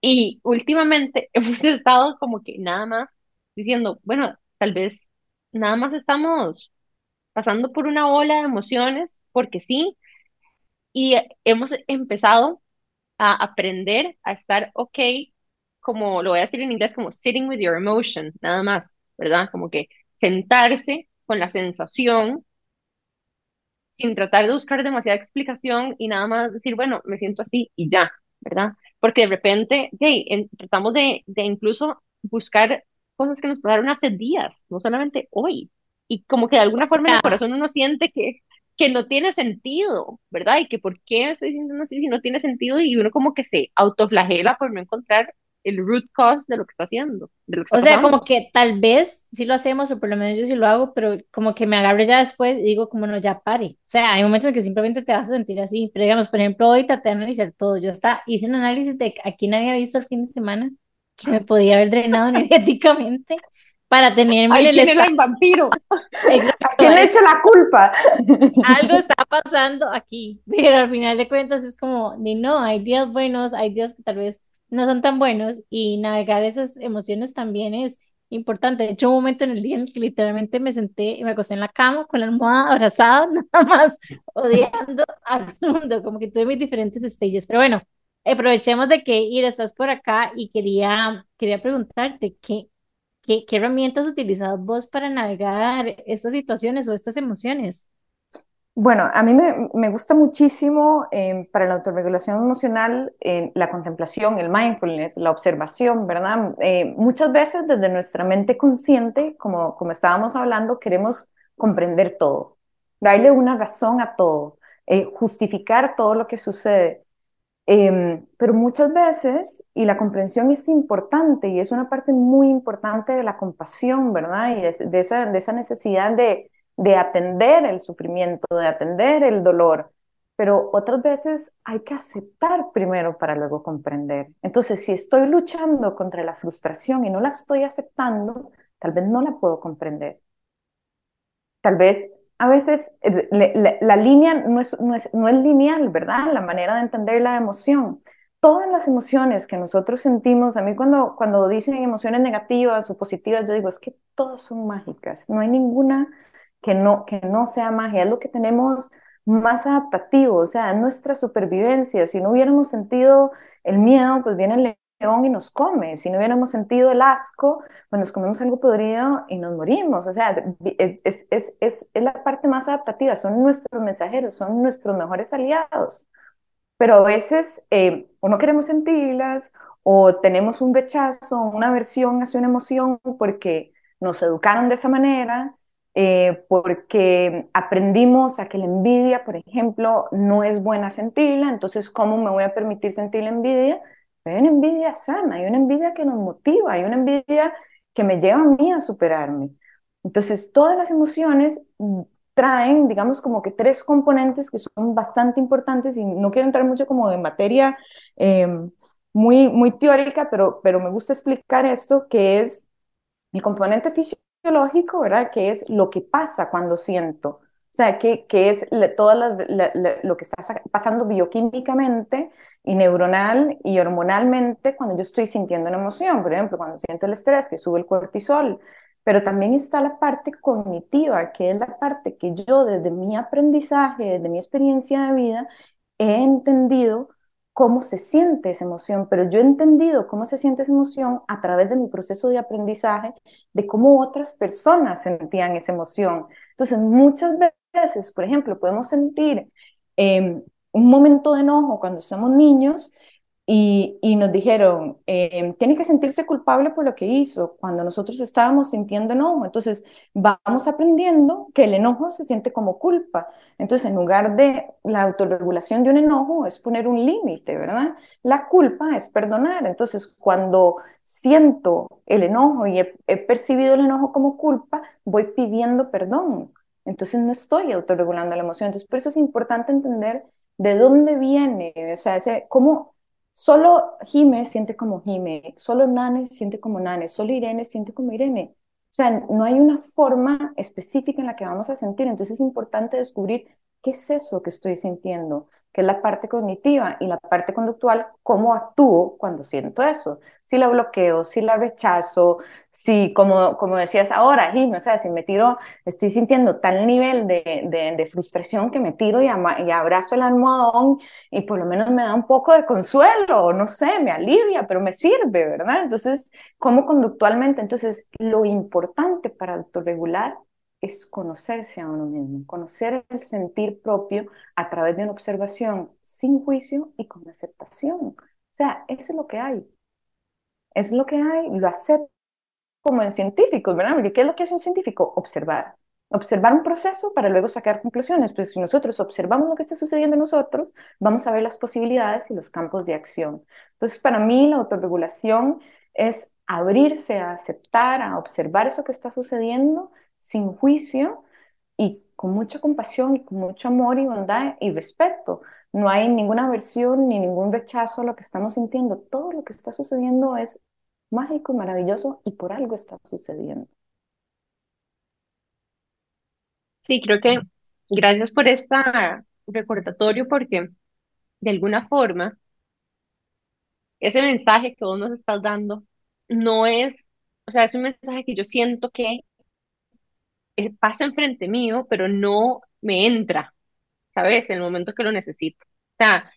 Y últimamente hemos estado como que nada más diciendo, bueno, tal vez nada más estamos pasando por una ola de emociones, porque sí, y hemos empezado a aprender a estar ok, como lo voy a decir en inglés, como sitting with your emotion, nada más, ¿verdad? Como que sentarse con la sensación, sin tratar de buscar demasiada explicación y nada más decir, bueno, me siento así y ya, ¿verdad? Porque de repente, hey, tratamos de, de incluso buscar cosas que nos pasaron hace días, no solamente hoy. Y como que de alguna forma en el corazón uno siente que, que no tiene sentido, ¿verdad? Y que por qué estoy sintiendo así si no tiene sentido y uno como que se autoflagela por no encontrar el root cause de lo que está haciendo. o sea, como que tal vez sí lo hacemos, o por lo menos yo sí lo hago, pero como que me agarro ya después y digo, como no, ya pare. O sea, hay momentos en que simplemente te vas a sentir así. Pero digamos, por ejemplo, hoy traté de analizar todo. Yo hasta hice un análisis de a quién había visto el fin de semana que me podía haber drenado energéticamente para tenerme Ay, ¿quién el vampiro? ¿A quién le echo la culpa? Algo está pasando aquí, pero al final de cuentas es como, ni no, hay días buenos, hay días que tal vez no son tan buenos y navegar esas emociones también es importante. De hecho, un momento en el día en el que literalmente me senté y me acosté en la cama con la almohada abrazada, nada más odiando al mundo, como que tuve mis diferentes stages. Pero bueno, aprovechemos de que Ira estás por acá y quería, quería preguntarte qué, qué, qué herramientas utilizas vos para navegar estas situaciones o estas emociones. Bueno, a mí me, gusta muchísimo eh, para la autorregulación emocional eh, la contemplación, el mindfulness, la observación, ¿verdad? Eh, muchas veces desde nuestra mente consciente, como, como estábamos hablando, queremos comprender todo, darle una razón a todo, justificar todo lo que sucede. Em, pero muchas veces, y la comprensión es importante y es una parte muy importante de la compasión, ¿verdad? Y de esa, de esa necesidad de de atender el sufrimiento, de atender el dolor, pero otras veces hay que aceptar primero para luego comprender. Entonces, si estoy luchando contra la frustración y no la estoy aceptando, tal vez no la puedo comprender. Tal vez a veces la, línea no es, no, es, no es lineal, ¿verdad? La manera de entender la emoción. Todas las emociones que nosotros sentimos, a mí cuando, cuando dicen emociones negativas o positivas, yo digo, es que todas son mágicas, no hay ninguna que no, que no sea magia, es lo que tenemos más adaptativo, o sea, nuestra supervivencia. Si no hubiéramos sentido el miedo, pues viene león y nos come. Si no hubiéramos sentido el asco, pues nos comemos algo podrido y nos morimos. O sea, es, es, es, es la parte más adaptativa, son nuestros mensajeros, son nuestros mejores aliados. Pero a veces eh, o no queremos sentirlas o tenemos un rechazo, una aversión hacia una emoción porque nos educaron de esa manera eh, porque aprendimos a que la envidia, por ejemplo, no es buena sentirla, entonces, ¿cómo me voy a permitir sentir la envidia? Hay una envidia sana, hay una envidia que nos motiva, hay una envidia que me lleva a mí a superarme. Entonces, todas las emociones traen, digamos, como que tres componentes que son bastante importantes y no quiero entrar mucho como en materia em, muy, muy teórica, pero, pero me gusta explicar esto, que es el componente físico lógico, ¿verdad? Que es lo que pasa cuando siento. O sea, que, que es todo lo que está pasando bioquímicamente y neuronal y hormonalmente cuando yo estoy sintiendo una emoción. Por ejemplo, cuando siento el estrés, que sube el cortisol. pero también está la parte cognitiva, que es la parte que yo desde mi aprendizaje, desde mi experiencia de vida, he entendido cómo se siente esa emoción, pero yo he entendido cómo se siente esa emoción a través de mi proceso de aprendizaje, de cómo otras personas sentían esa emoción. Entonces, muchas veces, por ejemplo, podemos sentir em, un momento de enojo cuando somos niños y, y, nos dijeron, eh, tiene que sentirse culpable por lo que hizo cuando nosotros estábamos sintiendo enojo. Entonces, vamos aprendiendo que el enojo se siente como culpa. Entonces, en lugar de la autorregulación de un enojo, es poner un límite, ¿verdad? La culpa es perdonar. Entonces, cuando siento el enojo y he, he percibido el enojo como culpa, voy pidiendo perdón. Entonces, no estoy autorregulando la emoción. Entonces, por eso es importante entender de dónde viene, o sea, ese, cómo Solo Jime siente como Jime, solo Nane siente como Nane, solo Irene siente como Irene. O sea, no hay una forma específica en la que vamos a sentir. Entonces es importante descubrir qué es eso que estoy sintiendo que es la parte cognitiva y la parte conductual, cómo actúo cuando siento eso. Si la bloqueo, si la rechazo, si, como, como decías ahora, Jimmy, o sea, si me tiro, estoy sintiendo tal nivel de, de, frustración que me tiro y, abrazo el almohadón y por lo menos me da un poco de consuelo, no sé, me alivia, pero me sirve, ¿verdad? Entonces, ¿cómo conductualmente? Entonces, lo importante para autorregular es conocerse a uno mismo, conocer el sentir propio a través de una observación sin juicio y con aceptación. O sea, eso es lo que hay. Es lo que hay, lo acepto como en científicos, ¿verdad? ¿Qué es lo que hace un científico? Observar. Observar un proceso para luego sacar conclusiones. Pues si nosotros observamos lo que está sucediendo en nosotros, vamos a ver las posibilidades y los campos de acción. Entonces, para mí la autorregulación es abrirse a aceptar, a observar eso que está sucediendo sin juicio y con mucha compasión y con mucho amor y bondad y respeto. No hay ninguna aversión ni ningún rechazo a lo que estamos sintiendo. Todo lo que está sucediendo es mágico, maravilloso y por algo está sucediendo. Sí, creo que gracias por este recordatorio porque de alguna forma ese mensaje que vos nos estás dando no es, o sea, es un mensaje que yo siento que pasa enfrente mío, pero no me entra, ¿sabes? En el momento que lo necesito. O sea,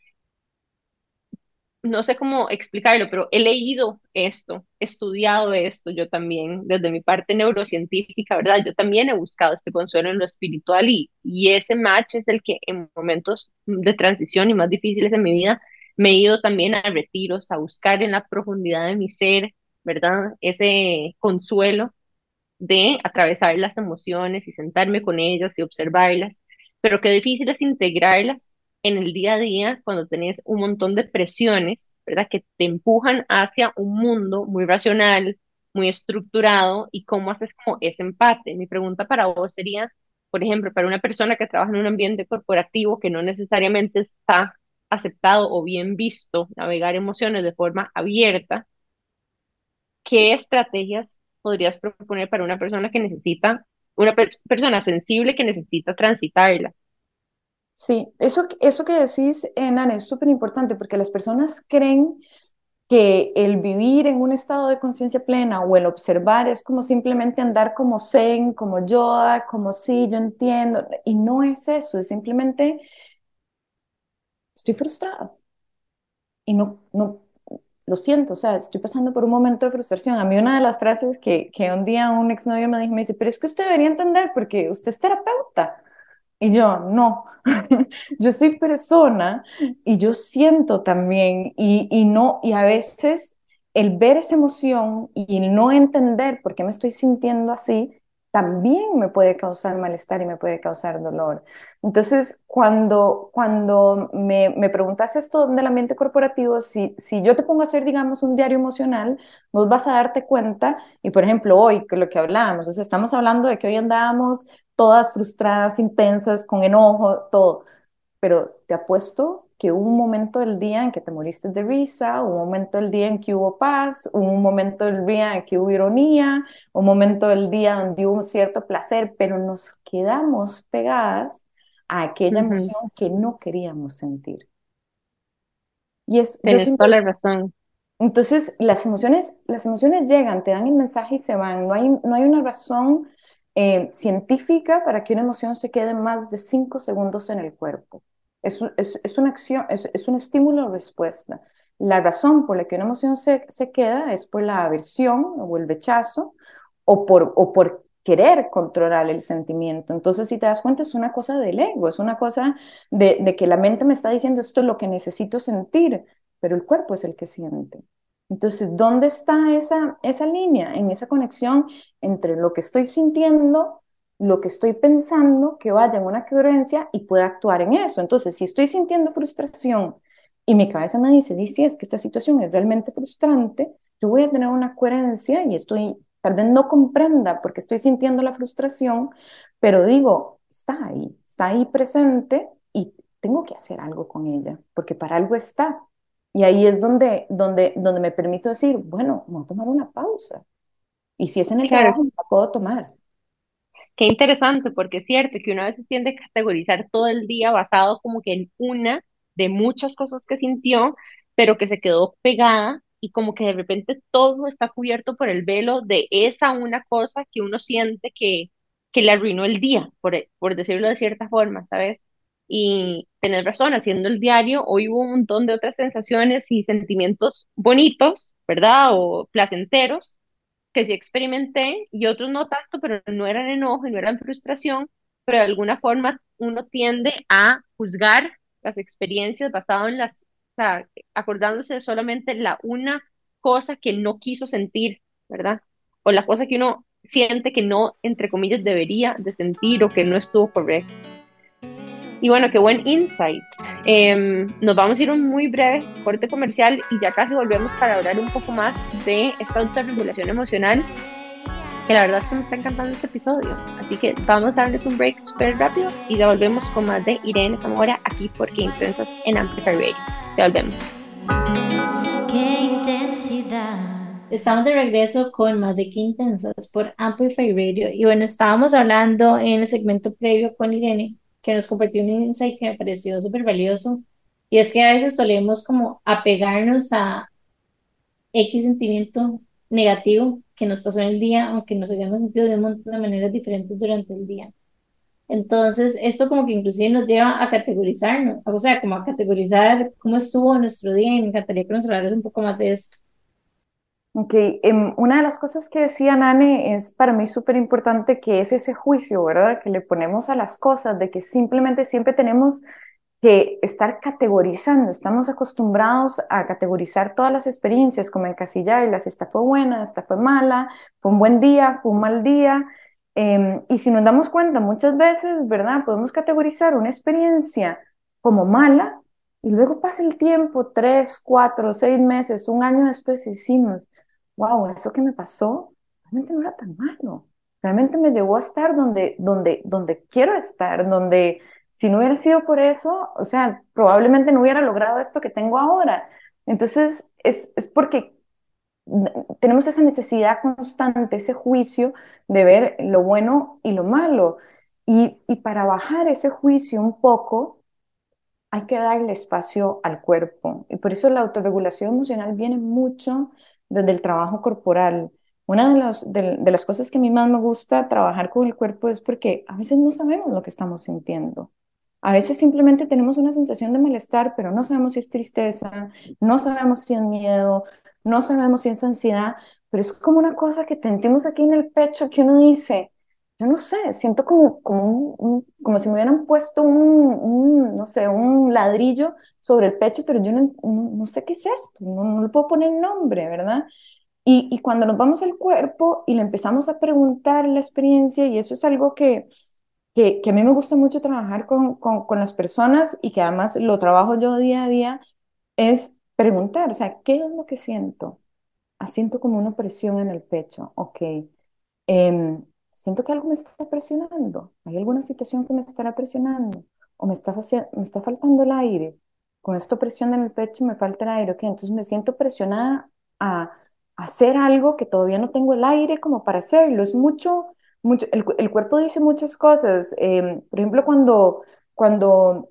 no sé cómo explicarlo, pero he leído esto, he estudiado esto yo también, desde mi parte neurocientífica, ¿verdad? Yo también he buscado este consuelo en lo espiritual y, y ese match es el que en momentos de transición y más difíciles en mi vida me he ido también a retiros, a buscar en la profundidad de mi ser, ¿verdad? Ese consuelo de atravesar las emociones y sentarme con ellas y observarlas, pero qué difícil es integrarlas en el día a día cuando tenés un montón de presiones, ¿verdad? Que te empujan hacia un mundo muy racional, muy estructurado y cómo haces como ese empate. Mi pregunta para vos sería, por ejemplo, para una persona que trabaja en un ambiente corporativo que no necesariamente está aceptado o bien visto navegar emociones de forma abierta, ¿qué estrategias podrías proponer para una persona que necesita, una persona sensible que necesita transitarla? Sí, eso, eso que decís, Nan, es súper importante porque las personas creen que el vivir en un estado de conciencia plena o el observar es como simplemente andar como zen, como yoda, como sí, yo entiendo, y no es eso, es simplemente estoy frustrada y no, no, lo siento, o sea, estoy pasando por un momento de frustración. A mí una de las frases que, que un día un exnovio me dijo, me dice, pero es que usted debería entender porque usted es terapeuta. Y yo, no, yo soy persona y yo siento también y, y no, y a veces el ver esa emoción y el no entender por qué me estoy sintiendo así, también me puede causar malestar y me puede causar dolor. Entonces, cuando, cuando me, me preguntas esto del ambiente corporativo, si, si yo te pongo a hacer, digamos, un diario emocional, vos vas a darte cuenta, y por ejemplo, hoy, que lo que hablábamos, o sea, estamos hablando de que hoy andábamos todas frustradas, intensas, con enojo, todo, pero te apuesto que hubo un momento del día en que te moriste de risa, un momento del día en que hubo paz, un momento del día en que hubo ironía, un momento del día donde hubo un cierto placer, pero nos quedamos pegadas a aquella emoción que no queríamos sentir. Y es, Tienes toda la razón. Entonces, las emociones, las emociones llegan, te dan el mensaje y se van. No hay, no hay una razón eh, científica para que una emoción se quede más de cinco segundos en el cuerpo. Es, es, es una acción, es, es un estímulo-respuesta. La razón por la que una emoción se, se, queda es por la aversión o el rechazo o por, o por querer controlar el sentimiento. Entonces, si te das cuenta, es una cosa del ego, es una cosa de, de que la mente me está diciendo esto es lo que necesito sentir, pero el cuerpo es el que siente. Entonces, ¿dónde está esa, esa línea? En esa conexión entre lo que estoy sintiendo, lo que estoy pensando, que vaya en una coherencia y pueda actuar en eso. Entonces, si estoy sintiendo frustración y mi cabeza me dice, dice, es que esta situación es realmente frustrante, yo voy a tener una coherencia y estoy, tal vez no comprenda porque estoy sintiendo la frustración, pero digo, está ahí, está ahí presente y tengo que hacer algo con ella, porque para algo está. Y ahí es donde, donde, donde me permito decir, bueno, voy a tomar una pausa. Y si es en el Claro, trabajo, la puedo tomar. Qué interesante, porque es cierto que uno a veces tiende a categorizar todo el día basado como que en una de muchas cosas que sintió, pero que se quedó pegada y como que de repente todo está cubierto por el velo de esa una cosa que uno siente que, que le arruinó el día, por, por decirlo de cierta forma, ¿sabes? Y tener razón, haciendo el diario, hoy hubo un montón de otras sensaciones y sentimientos bonitos, ¿verdad? O placenteros que sí experimenté y otros no tanto, pero no eran enojo y no eran frustración, pero de alguna forma uno tiende a juzgar las experiencias basado en las, o sea, acordándose de solamente la una cosa que no quiso sentir, ¿verdad? O la cosa que uno siente que no, entre comillas, debería de sentir o que no estuvo correcto. Y bueno, qué buen insight. Eh, nos vamos a ir un muy breve corte comercial y ya casi volvemos para hablar un poco más de esta autorregulación emocional, que la verdad es que me está encantando este episodio. Así que vamos a darles un break súper rápido y ya volvemos con más de Irene Zamora aquí por Qué Intensas en Amplify Radio. Ya volvemos. Qué intensidad. Estamos de regreso con más de Qué Intensas por Amplify Radio. Y bueno, estábamos hablando en el segmento previo con Irene, que nos compartió un insight que me pareció súper valioso. Y es que a veces solemos como apegarnos a X sentimiento negativo que nos pasó en el día, aunque nos hayamos sentido de un montón de maneras diferentes durante el día. Entonces, esto como que inclusive nos lleva a categorizarnos, o sea, como a categorizar cómo estuvo nuestro día y me encantaría que nos hablaras un poco más de esto. Ok, em, una de las cosas que decía Nane es para mí súper importante que es ese juicio, ¿verdad? Que le ponemos a las cosas, de que simplemente siempre tenemos que estar categorizando. Estamos acostumbrados a categorizar todas las experiencias, como encasillarlas. Esta fue buena, esta fue mala, fue un buen día, fue un mal día. Em, y si nos damos cuenta, muchas veces, ¿verdad? Podemos categorizar una experiencia como mala y luego pasa el tiempo, tres, cuatro, seis meses, un año después, decimos, wow, eso que me pasó realmente no era tan malo. Realmente me llevó a estar donde, donde, donde quiero estar, donde si no hubiera sido por eso, o sea, probablemente no hubiera logrado esto que tengo ahora. Entonces, es, es porque tenemos esa necesidad constante, ese juicio de ver lo bueno y lo malo. Y, y para bajar ese juicio un poco, hay que darle espacio al cuerpo. Y por eso la autorregulación emocional viene mucho desde el trabajo corporal. Una de, de, de, las cosas que a mí más me gusta trabajar con el cuerpo es porque a veces no sabemos lo que estamos sintiendo. A veces simplemente tenemos una sensación de malestar, pero no sabemos si es tristeza, no sabemos si es miedo, no sabemos si es ansiedad, pero es como una cosa que sentimos aquí en el pecho que uno dice, yo no sé, siento como, como, un, un, como si me hubieran puesto un, un, no sé, un ladrillo sobre el pecho, pero yo no, no, no sé qué es esto, no, no le puedo poner nombre, ¿verdad? Y, y, cuando nos vamos al cuerpo y le empezamos a preguntar la experiencia, y eso es algo que, que, que a mí me gusta mucho trabajar con, con, con, las personas y que además lo trabajo yo día a día, es preguntar, o sea, ¿qué es lo que siento? Ah, siento como una presión en el pecho, ok. Eh, siento que algo me está presionando, hay alguna situación que me estará presionando, o me está, me está faltando el aire, con esta presión en el pecho me falta el aire, ok, entonces me siento presionada a, hacer algo que todavía no tengo el aire como para hacerlo, es mucho, mucho, el, el cuerpo dice muchas cosas, eh, por ejemplo, cuando, cuando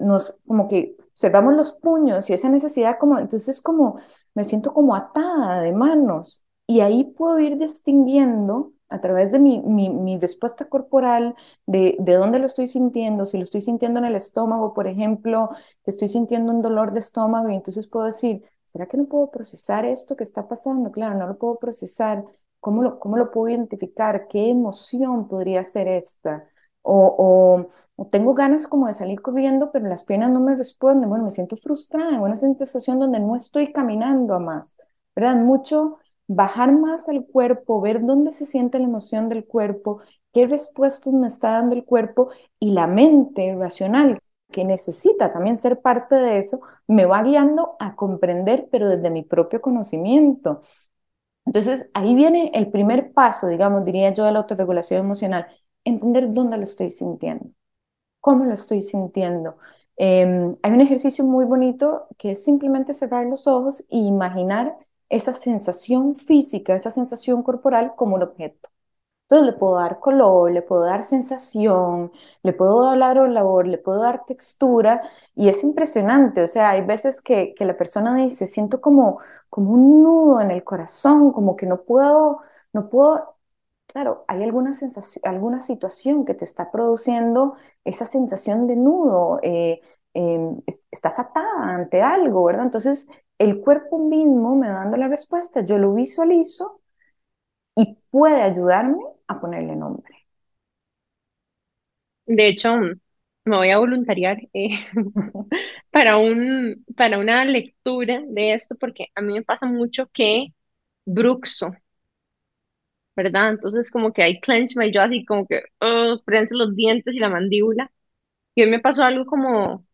nos, como que cerramos los puños y esa necesidad como, entonces como, me siento como atada de manos y ahí puedo ir distinguiendo a través de mi, mi, mi respuesta corporal, de, de, dónde lo estoy sintiendo, si lo estoy sintiendo en el estómago, por ejemplo, que estoy sintiendo un dolor de estómago y entonces puedo decir, ¿será que no puedo procesar esto que está pasando? Claro, no lo puedo procesar. ¿Cómo lo, cómo lo puedo identificar? ¿Qué emoción podría ser esta? O, o, tengo ganas como de salir corriendo, pero las piernas no me responden. Bueno, me siento frustrada, en una sensación donde no estoy caminando a más, ¿verdad? Mucho bajar más al cuerpo, ver dónde se siente la emoción del cuerpo, qué respuestas me está dando el cuerpo y la mente racional que necesita también ser parte de eso, me va guiando a comprender, pero desde mi propio conocimiento. Entonces, ahí viene el primer paso, digamos, diría yo, de la autorregulación emocional, entender dónde lo estoy sintiendo, cómo lo estoy sintiendo. Em, hay un ejercicio muy bonito que es simplemente cerrar los ojos e imaginar esa sensación física, esa sensación corporal como un objeto. Entonces le puedo dar color, le puedo dar sensación, le puedo dar olor, le puedo dar textura y es impresionante. O sea, hay veces que, que la persona dice, siento como, como un nudo en el corazón, como que no puedo, no puedo Claro, hay alguna sensación, alguna situación que te está produciendo esa sensación de nudo, eh, em, estás atada ante algo, ¿verdad? Entonces, el cuerpo mismo me dando la respuesta, yo lo visualizo y puede ayudarme a ponerle nombre. De hecho, me voy a voluntariar eh, para un, para una lectura de esto, porque a mí me pasa mucho que bruxo, ¿verdad? Entonces como que hay clench my jaw, así como que prenso los dientes y la mandíbula. Y hoy me pasó algo como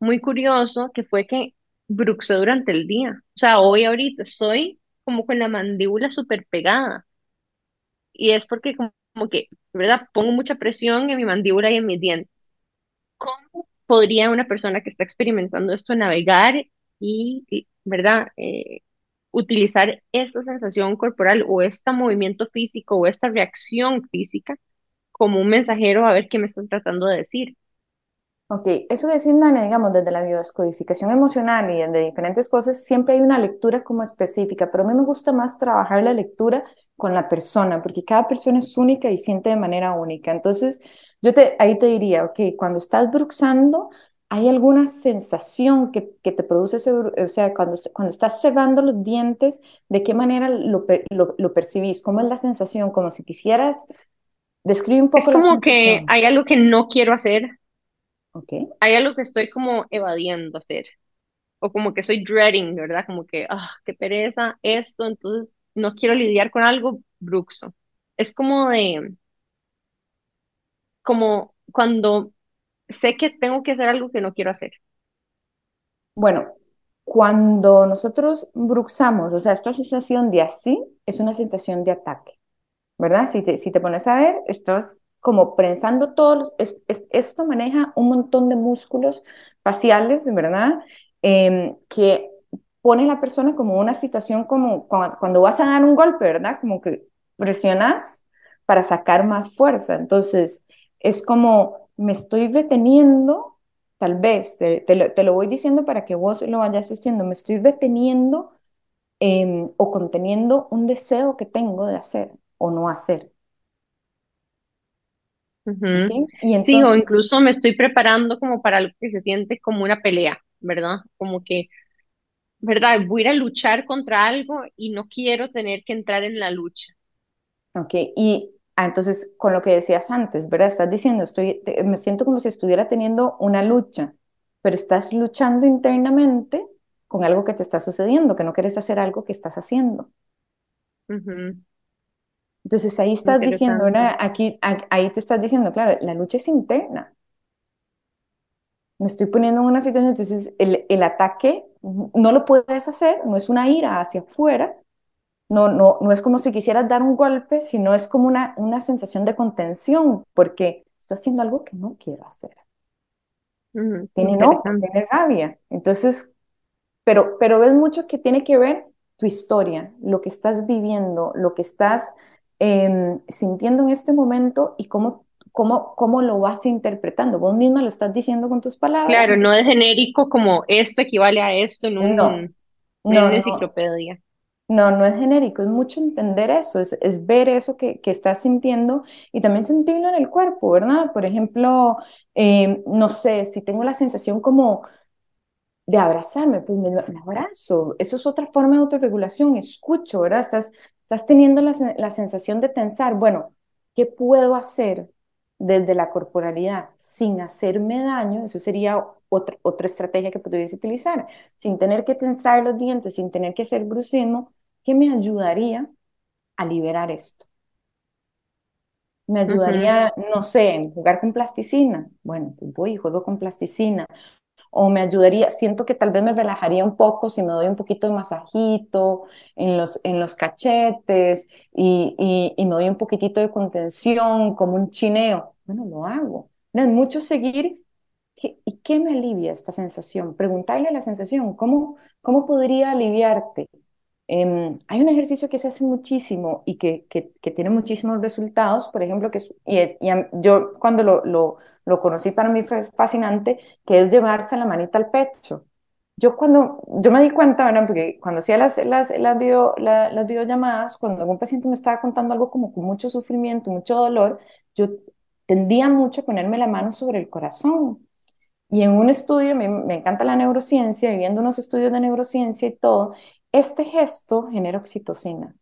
muy curioso, que fue que bruxé durante el día. O sea, hoy ahorita estoy como con la mandíbula súper pegada. Y es porque como, como que, ¿verdad? Pongo mucha presión en mi mandíbula y en mis dientes. ¿Cómo podría una persona que está experimentando esto navegar y, y ¿verdad? Eh, utilizar esta sensación corporal o este movimiento físico o esta reacción física como un mensajero a ver qué me están tratando de decir. Ok, eso que decís, Nana, digamos, desde la biodescodificación emocional y de diferentes cosas, siempre hay una lectura como específica, pero a mí me gusta más trabajar la lectura con la persona, porque cada persona es única y siente de manera única. Entonces, yo te, ahí te diría, ok, cuando estás bruxando, ¿Hay alguna sensación que, que te produce ese, o sea, cuando, cuando estás cerrando los dientes, de qué manera lo, lo, lo percibís? ¿Cómo es la sensación? Como si quisieras describir un poco Es como que hay algo que no quiero hacer. Ok. Hay algo que estoy como evadiendo hacer. O como que soy dreading, ¿verdad? Como que, ah, qué pereza esto, entonces no quiero lidiar con algo bruxo. Es como de, como cuando sé que tengo que hacer algo que no quiero hacer. Bueno, cuando nosotros bruxamos, o sea, esta sensación de así es una sensación de ataque, ¿verdad? Si te, si te pones a ver, estás como prensando todos los, es, esto maneja un montón de músculos faciales, ¿verdad? Em, que pone a la persona como una situación como cuando, vas a dar un golpe, ¿verdad? Como que presionas para sacar más fuerza. Entonces, es como me estoy reteniendo, tal vez, te, lo, voy diciendo para que vos lo vayas haciendo, me estoy reteniendo em, o conteniendo un deseo que tengo de hacer o no hacer. Sí, o incluso me estoy preparando como para algo que se siente como una pelea, ¿verdad? Como que, ¿verdad? Voy a ir a luchar contra algo y no quiero tener que entrar en la lucha. Ok, y Ah, entonces, con lo que decías antes, ¿verdad? Estás diciendo, estoy, me siento como si estuviera teniendo una lucha, pero estás luchando internamente con algo que te está sucediendo, que no quieres hacer algo que estás haciendo. Entonces ahí estás diciendo. Aquí, ahí te estás diciendo, claro, la lucha es interna. Me estoy poniendo en una situación, entonces el, el ataque no lo puedes hacer, no es una ira hacia afuera, no, no, no es como si quisieras dar un golpe, sino es como una, una sensación de contención, porque estoy haciendo algo que no quiero hacer. tiene no, tiene rabia. Entonces, pero, pero ves mucho que tiene que ver tu historia, lo que estás viviendo, lo que estás em, sintiendo en este momento y cómo, cómo, cómo lo vas interpretando. Vos misma lo estás diciendo con tus palabras. Claro, no es genérico como esto equivale a esto en un, No, en no, una enciclopedia. No, no es genérico, es mucho entender eso, es, es ver eso que, que estás sintiendo y también sentirlo en el cuerpo, ¿verdad? Por ejemplo, eh, no sé, si tengo la sensación como de abrazarme, pues me, me abrazo. Eso es otra forma de autorregulación, escucho, ¿verdad? Estás, estás teniendo la, la sensación de tensar. Bueno, ¿qué puedo hacer desde la corporalidad sin hacerme daño? Eso sería otra, otra estrategia que podrías utilizar. Sin tener que tensar los dientes, sin tener que hacer bruxismo, ¿qué me ayudaría a liberar esto? Me ayudaría, no sé, en jugar con plasticina. Bueno, pues voy y juego con plasticina o me ayudaría, siento que tal vez me relajaría un poco si me doy un poquito de masajito en los, en los cachetes y, y, y me doy un poquitito de contención, como un chineo. Bueno, lo hago. No es mucho seguir. ¿qué- ¿Y qué me alivia esta sensación? Preguntarle la sensación, ¿cómo, cómo podría aliviarte? Em, hay un ejercicio que se hace muchísimo y que, que, que tiene muchísimos resultados, por ejemplo, que es- y, y a- yo cuando lo, lo, lo conocí para mí fue fascinante, que es llevarse la manita al pecho. Yo cuando, yo me di cuenta, ¿verdad? Porque cuando hacía las, las, las, video, la- las videollamadas, cuando algún paciente me estaba contando algo como con mucho sufrimiento, mucho dolor, yo tendía mucho a ponerme la mano sobre el corazón. Y en un estudio, me, me encanta la neurociencia, y viendo unos estudios de neurociencia y todo, este gesto genera oxitocina,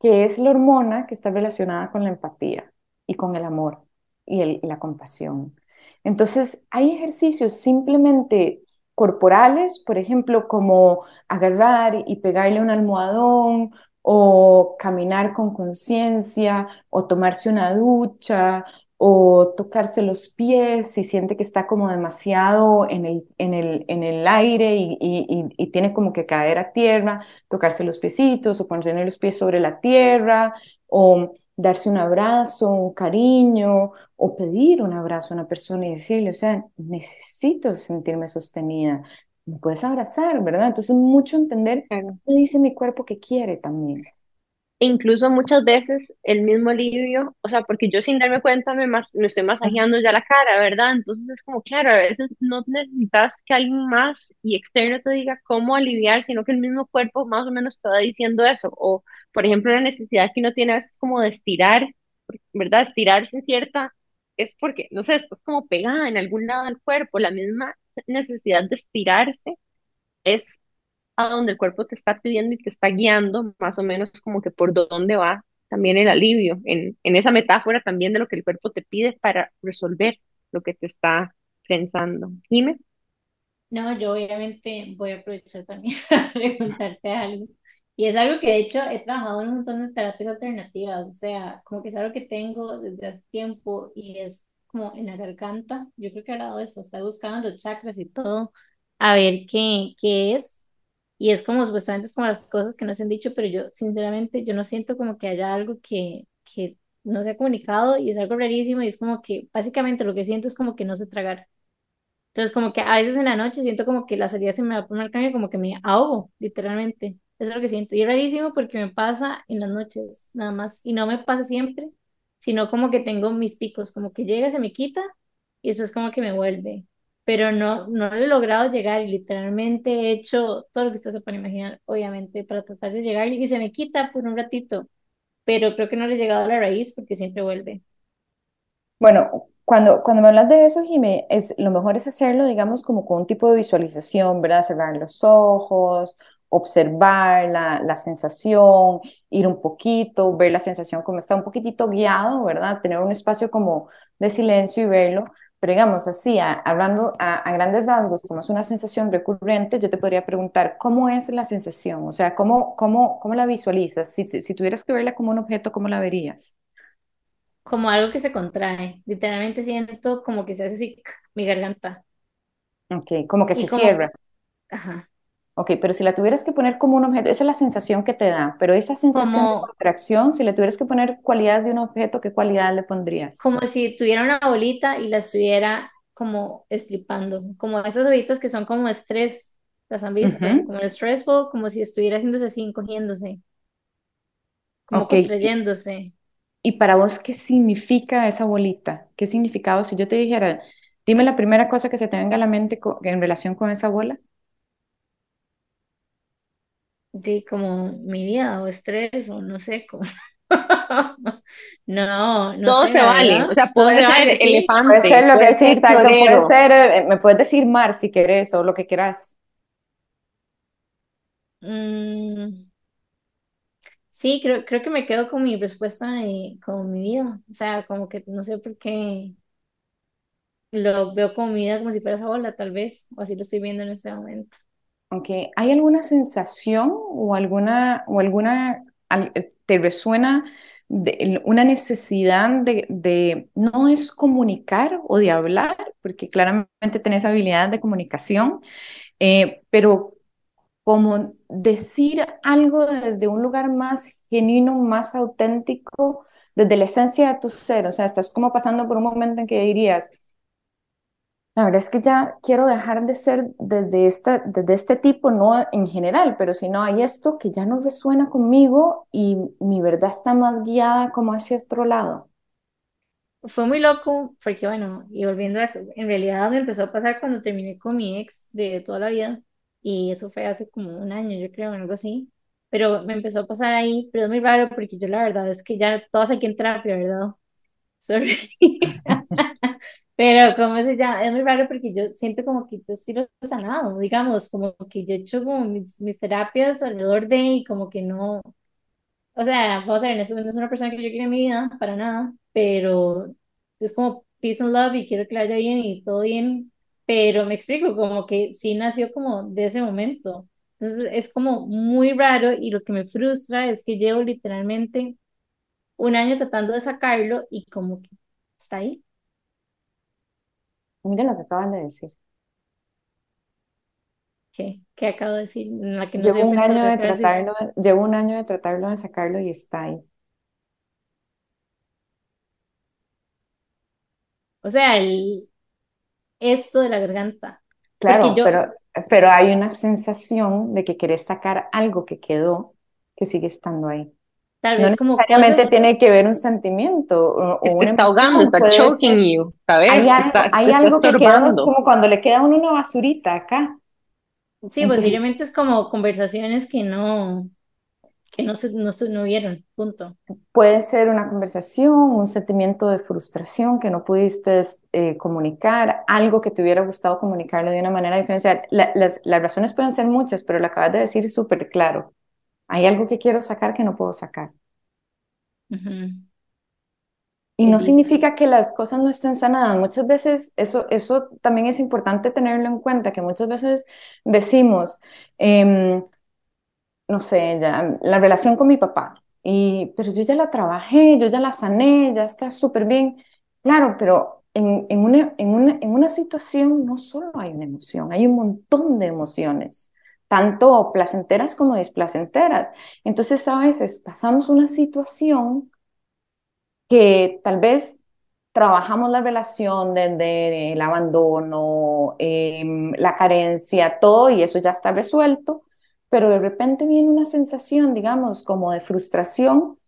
que es la hormona que está relacionada con la empatía y con el amor y, la compasión. Entonces, hay ejercicios simplemente corporales, por ejemplo, como agarrar y pegarle un almohadón o caminar con conciencia o tomarse una ducha o tocarse los pies si siente que está como demasiado en el, en el, en el aire y, y, y, tiene como que caer a tierra, tocarse los piecitos o poner los pies sobre la tierra o darse un abrazo, un cariño o pedir un abrazo a una persona y decirle, o sea, necesito sentirme sostenida. Me puedes abrazar, ¿verdad? Entonces, mucho entender qué dice mi cuerpo que quiere también. Incluso muchas veces el mismo alivio, o sea, porque yo sin darme cuenta me, mas- me estoy masajeando ya la cara, ¿verdad? Entonces es como, claro, a veces no necesitas que alguien más y externo te diga cómo aliviar, sino que el mismo cuerpo más o menos te va diciendo eso. O, por ejemplo, la necesidad que uno tiene a veces como de estirar, ¿verdad? Estirarse en cierta, es porque, no sé, está como pegada en algún lado del cuerpo, la misma necesidad de estirarse es a donde el cuerpo te está pidiendo y te está guiando, más o menos como que por dónde va también el alivio, en, en esa metáfora también de lo que el cuerpo te pide para resolver lo que te está pensando. Dime. No, yo obviamente voy a aprovechar también para preguntarte algo. Y es algo que de hecho he trabajado en un montón de terapias alternativas, o sea, como que es algo que tengo desde hace tiempo y es como en la garganta. Yo creo que he hablado de esto, está buscando los chakras y todo, a ver qué, qué es. Y es como supuestamente es como las cosas que no se han dicho, pero yo sinceramente yo no siento como que haya algo que, que no se ha comunicado y es algo rarísimo y es como que básicamente lo que siento es como que no sé tragar. Entonces, como que a veces en la noche siento como que la salida se me va por mal camino, como que me ahogo, literalmente. Eso es lo que siento. Y es rarísimo porque me pasa en las noches, nada más. Y no me pasa siempre, sino como que tengo mis picos, como que llega, se me quita y después como que me vuelve. Pero no, no he logrado llegar y literalmente he hecho todo lo que usted se puede imaginar, obviamente, para tratar de llegar y se me quita por un ratito. Pero creo que no le he llegado a la raíz porque siempre vuelve. Bueno, cuando, cuando me hablas de eso, Jimé, es, lo mejor es hacerlo, digamos, como con un tipo de visualización, ¿verdad? Cerrar los ojos, observar la, la sensación, ir un poquito, ver la sensación como está un poquitito guiado, ¿verdad? Tener un espacio como de silencio y verlo. Pero digamos así, a- hablando a, a grandes rasgos, como es una sensación recurrente, yo te podría preguntar, ¿cómo es la sensación? O sea, ¿cómo, cómo, cómo la visualizas? Si, te- si tuvieras que verla como un objeto, ¿cómo la verías? Como algo que se contrae. Literalmente siento como que se hace así mi garganta. Ok, como que Y se como, cierra. ajá, Ok, pero si la tuvieras que poner como un objeto, esa es la sensación que te da, pero esa sensación de como, contracción, si le tuvieras que poner cualidades de un objeto, ¿qué cualidad le pondrías? como si tuviera una bolita y la estuviera como estripando, como esas bolitas que son como estrés, ¿las han visto? Ujú, Como el stress ball, como si estuviera haciéndose así, encogiéndose, como Ok, y- contrayéndose. y para vos, ¿qué significa esa bolita? ¿Qué significado? Si yo te dijera, dime la primera cosa que se te venga a la mente en relación con esa bola. De como mi vida o estrés o no sé, como... No, no Todo sé, se vale, o sea, puede se ser vale, elefante, Puede ser lo puede que sí, ser exacto, puede ser, eh, me puedes decir mar si querés o lo que quieras. Mm, sí, creo, creo que me quedo con mi respuesta de con mi vida. O sea, como que no sé por qué lo veo como mi vida como si fuera esa bola, tal vez, o así lo estoy viendo en este momento. Okay. ¿Hay alguna sensación o alguna, o alguna, al- eh, te resuena de, una necesidad de, de, no es comunicar o de hablar, porque claramente tenés habilidad de comunicación, eh, pero como decir algo desde un lugar más genuino, más auténtico, desde la esencia de tu ser, o sea, estás como pasando por un momento en que dirías, la verdad es que ya quiero dejar de ser desde, esta, desde este tipo, no en general, pero si no hay esto que ya no resuena conmigo y mi verdad está más guiada como hacia otro lado. Fue muy loco, porque bueno, y volviendo a eso, en realidad me empezó a pasar cuando terminé con mi ex de toda la vida, y eso fue hace como un año, yo creo, algo así, pero me empezó a pasar ahí, pero es muy raro porque yo la verdad es que ya todas aquí en terapia, ¿verdad? Sorry. Pero, ¿cómo se llama? Es muy raro porque yo siento como que yo sí lo sanado, digamos, como que yo he hecho como mis, mis terapias alrededor de y como que no, o sea, vamos a ver, no es, una persona que yo quiero en mi vida, para nada, pero es como peace and love y quiero que vaya bien y todo bien, pero me explico, como que sí nació como de ese momento. Entonces es como muy raro y lo que me frustra es que llevo literalmente un año tratando de sacarlo y como que está ahí. Mira lo que acaban de decir. ¿Qué, qué acabo de decir? En la que no se Llevo un año de tratarlo, llevo un año de tratarlo de sacarlo y está ahí. O sea, el, esto de la garganta. Porque Claro, yo, pero, pero hay una sensación de que querés sacar algo que quedó, que sigue estando ahí. Tal No vez como necesariamente cosas, tiene que ver un sentimiento o, o una está ahogando, está puede choking ser. you, ¿sabes? Hay algo, está, hay está algo que quedó, es como cuando le queda a uno una basurita acá. sí, Entonces, posiblemente es como conversaciones que no, que no se, no, se- no vieron, punto. puede ser una conversación, un sentimiento de frustración que no pudiste eh, comunicar, algo que te hubiera gustado comunicarlo de una manera diferencial. La- las, las razones pueden ser muchas, pero lo acabas de decir súper claro. Hay algo que quiero sacar que no puedo sacar. Ujú, Y Qué no significa que las cosas no estén sanadas. Muchas veces eso, eso también es importante tenerlo en cuenta, que muchas veces decimos, em, no sé, ya, la relación con mi papá, y, pero yo ya la trabajé, yo ya la sané, ya está súper bien. Claro, pero en, en una, en una, en una situación no solo hay una emoción, hay un montón de emociones, tanto placenteras como displacenteras. Entonces, a veces pasamos una situación que tal vez trabajamos la relación desde el abandono, em, la carencia, todo, y eso ya está resuelto, pero de repente viene una sensación, digamos, como de frustración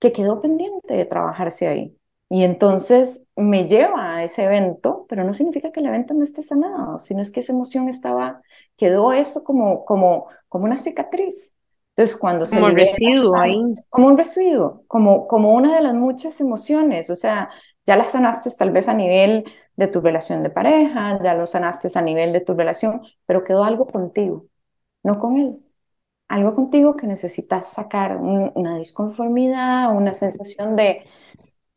que quedó pendiente de trabajarse ahí. Y entonces me lleva a ese evento, pero no significa que el evento no esté sanado, sino es que esa emoción estaba, quedó eso como, como, como una cicatriz. Entonces, cuando se Como libera, residuo ahí. como un residuo, como, como una de las muchas emociones, o sea, ya las sanaste tal vez a nivel de tu relación de pareja, ya lo sanaste a nivel de tu relación, pero quedó algo contigo, no con él algo contigo que necesitas sacar, un- una disconformidad, una sensación de,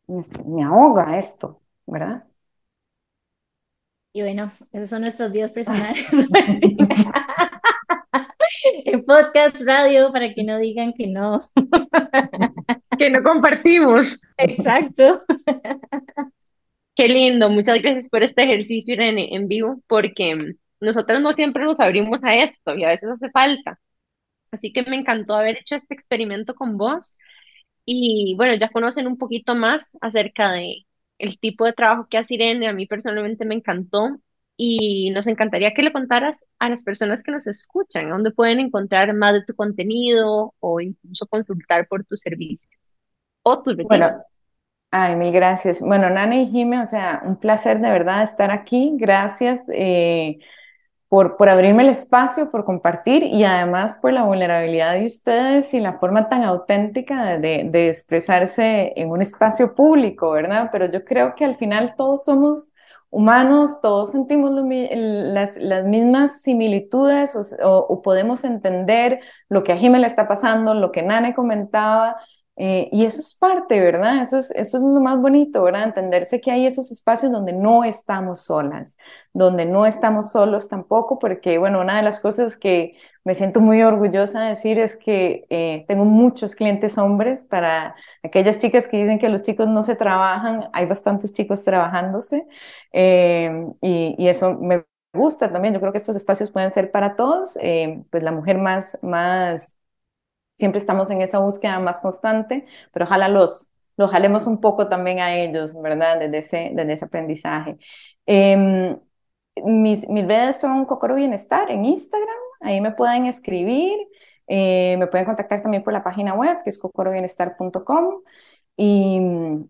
me, ahoga esto, ¿verdad? Y bueno, esos son nuestros días personales. En podcast, radio, para que no digan que no. Que no compartimos. Exacto. Qué lindo, muchas gracias por este ejercicio en, en vivo, porque nosotros no siempre nos abrimos a esto y a veces hace falta. Así que me encantó haber hecho este experimento con vos y bueno, ya conocen un poquito más acerca de el tipo de trabajo que hace Irene. A mí personalmente me encantó y nos encantaría que le contaras a las personas que nos escuchan, dónde pueden encontrar más de tu contenido o incluso consultar por tus servicios o tus Bueno, retiros. Ay, mil gracias. Bueno, Nana y Jime, o sea, un placer de verdad estar aquí. Gracias eh, por, abrirme el espacio, por compartir y además por la vulnerabilidad de ustedes y la forma tan auténtica de, expresarse en un espacio público, ¿verdad? Pero yo creo que al final todos somos humanos, todos sentimos las, mismas similitudes o, o, podemos entender lo que a Jimé le está pasando, lo que Nane comentaba, eh, y eso es parte, ¿verdad? Eso es, eso es lo más bonito, ¿verdad? Entenderse que hay esos espacios donde no estamos solas, donde no estamos solos tampoco, porque, bueno, una de las cosas que me siento muy orgullosa de decir es que eh, tengo muchos clientes hombres. Para aquellas chicas que dicen que los chicos no se trabajan, hay bastantes chicos trabajándose eh, y, y, eso me gusta también. Yo creo que estos espacios pueden ser para todos. pues la mujer más, más siempre estamos en esa búsqueda más constante, pero ojalá los, los jalemos un poco también a ellos, ¿verdad? Desde ese, desde ese aprendizaje. Eh, mis, mis redes son Cocoro Bienestar en Instagram, ahí me pueden escribir, eh, me pueden contactar también por la página web que es cocorobienestar.com. Y,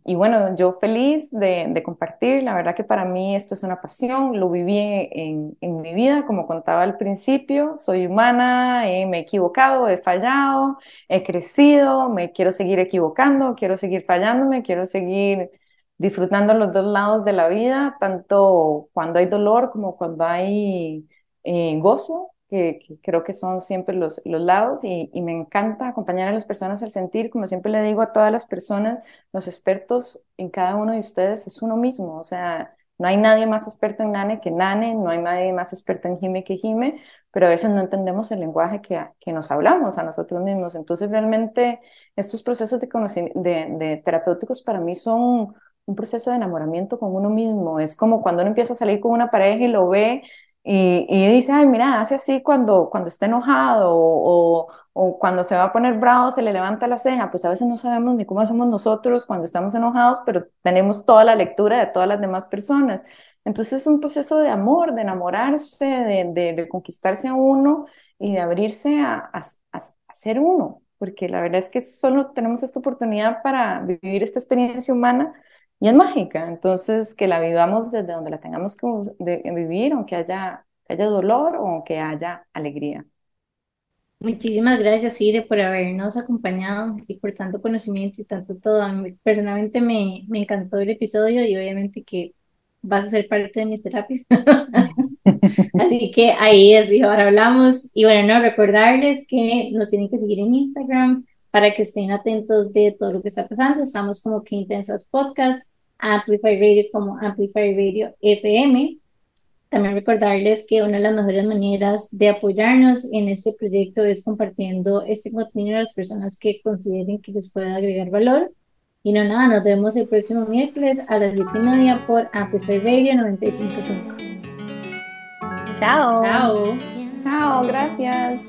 y, bueno, yo feliz de, de, compartir, la verdad que para mí esto es una pasión, lo viví en, en mi vida, como contaba al principio, soy humana, eh, me he equivocado, he fallado, he crecido, me quiero seguir equivocando, quiero seguir fallándome, quiero seguir disfrutando los dos lados de la vida, tanto cuando hay dolor como cuando hay eh, gozo que, creo que son siempre los, los lados y, y, me encanta acompañar a las personas al sentir, como siempre le digo a todas las personas, los expertos en cada uno de ustedes es uno mismo, o sea, no hay nadie más experto en Nane que Nane, no hay nadie más experto en Jime que Jime, pero a veces no entendemos el lenguaje que, que nos hablamos a nosotros mismos. Entonces, realmente, estos procesos de, de, de terapéuticos para mí son un proceso de enamoramiento con uno mismo. Es como cuando uno empieza a salir con una pareja y lo ve y, y, dice, ay, mira, hace así cuando, cuando está enojado o, o, cuando se va a poner bravo, se le levanta la ceja. Pues a veces no sabemos ni cómo hacemos nosotros cuando estamos enojados, pero tenemos toda la lectura de todas las demás personas. Entonces es un proceso de amor, de enamorarse, de, de, conquistarse a uno y de abrirse a, a, a ser uno, porque la verdad es que solo tenemos esta oportunidad para vivir esta experiencia humana y es mágica. Entonces, que la vivamos desde donde la tengamos que vivir, aunque haya, haya dolor o aunque haya alegría. Muchísimas gracias, Ire, por habernos acompañado y por tanto conocimiento y tanto todo. personalmente me, me encantó el episodio y obviamente que vas a ser parte de mis terapias. Así que ahí es, ahora hablamos. Y bueno, no, recordarles que nos tienen que seguir en Instagram para que estén atentos de todo lo que está pasando. Estamos como que intensas podcast Amplify Radio como Amplify Radio FM. También recordarles que una de las mejores maneras de apoyarnos en este proyecto es compartiendo este contenido a las personas que consideren que les pueda agregar valor. Y no nada, nos vemos el próximo miércoles a las 10 y media por Amplify Radio 955. Chao. Chao. Chao, gracias.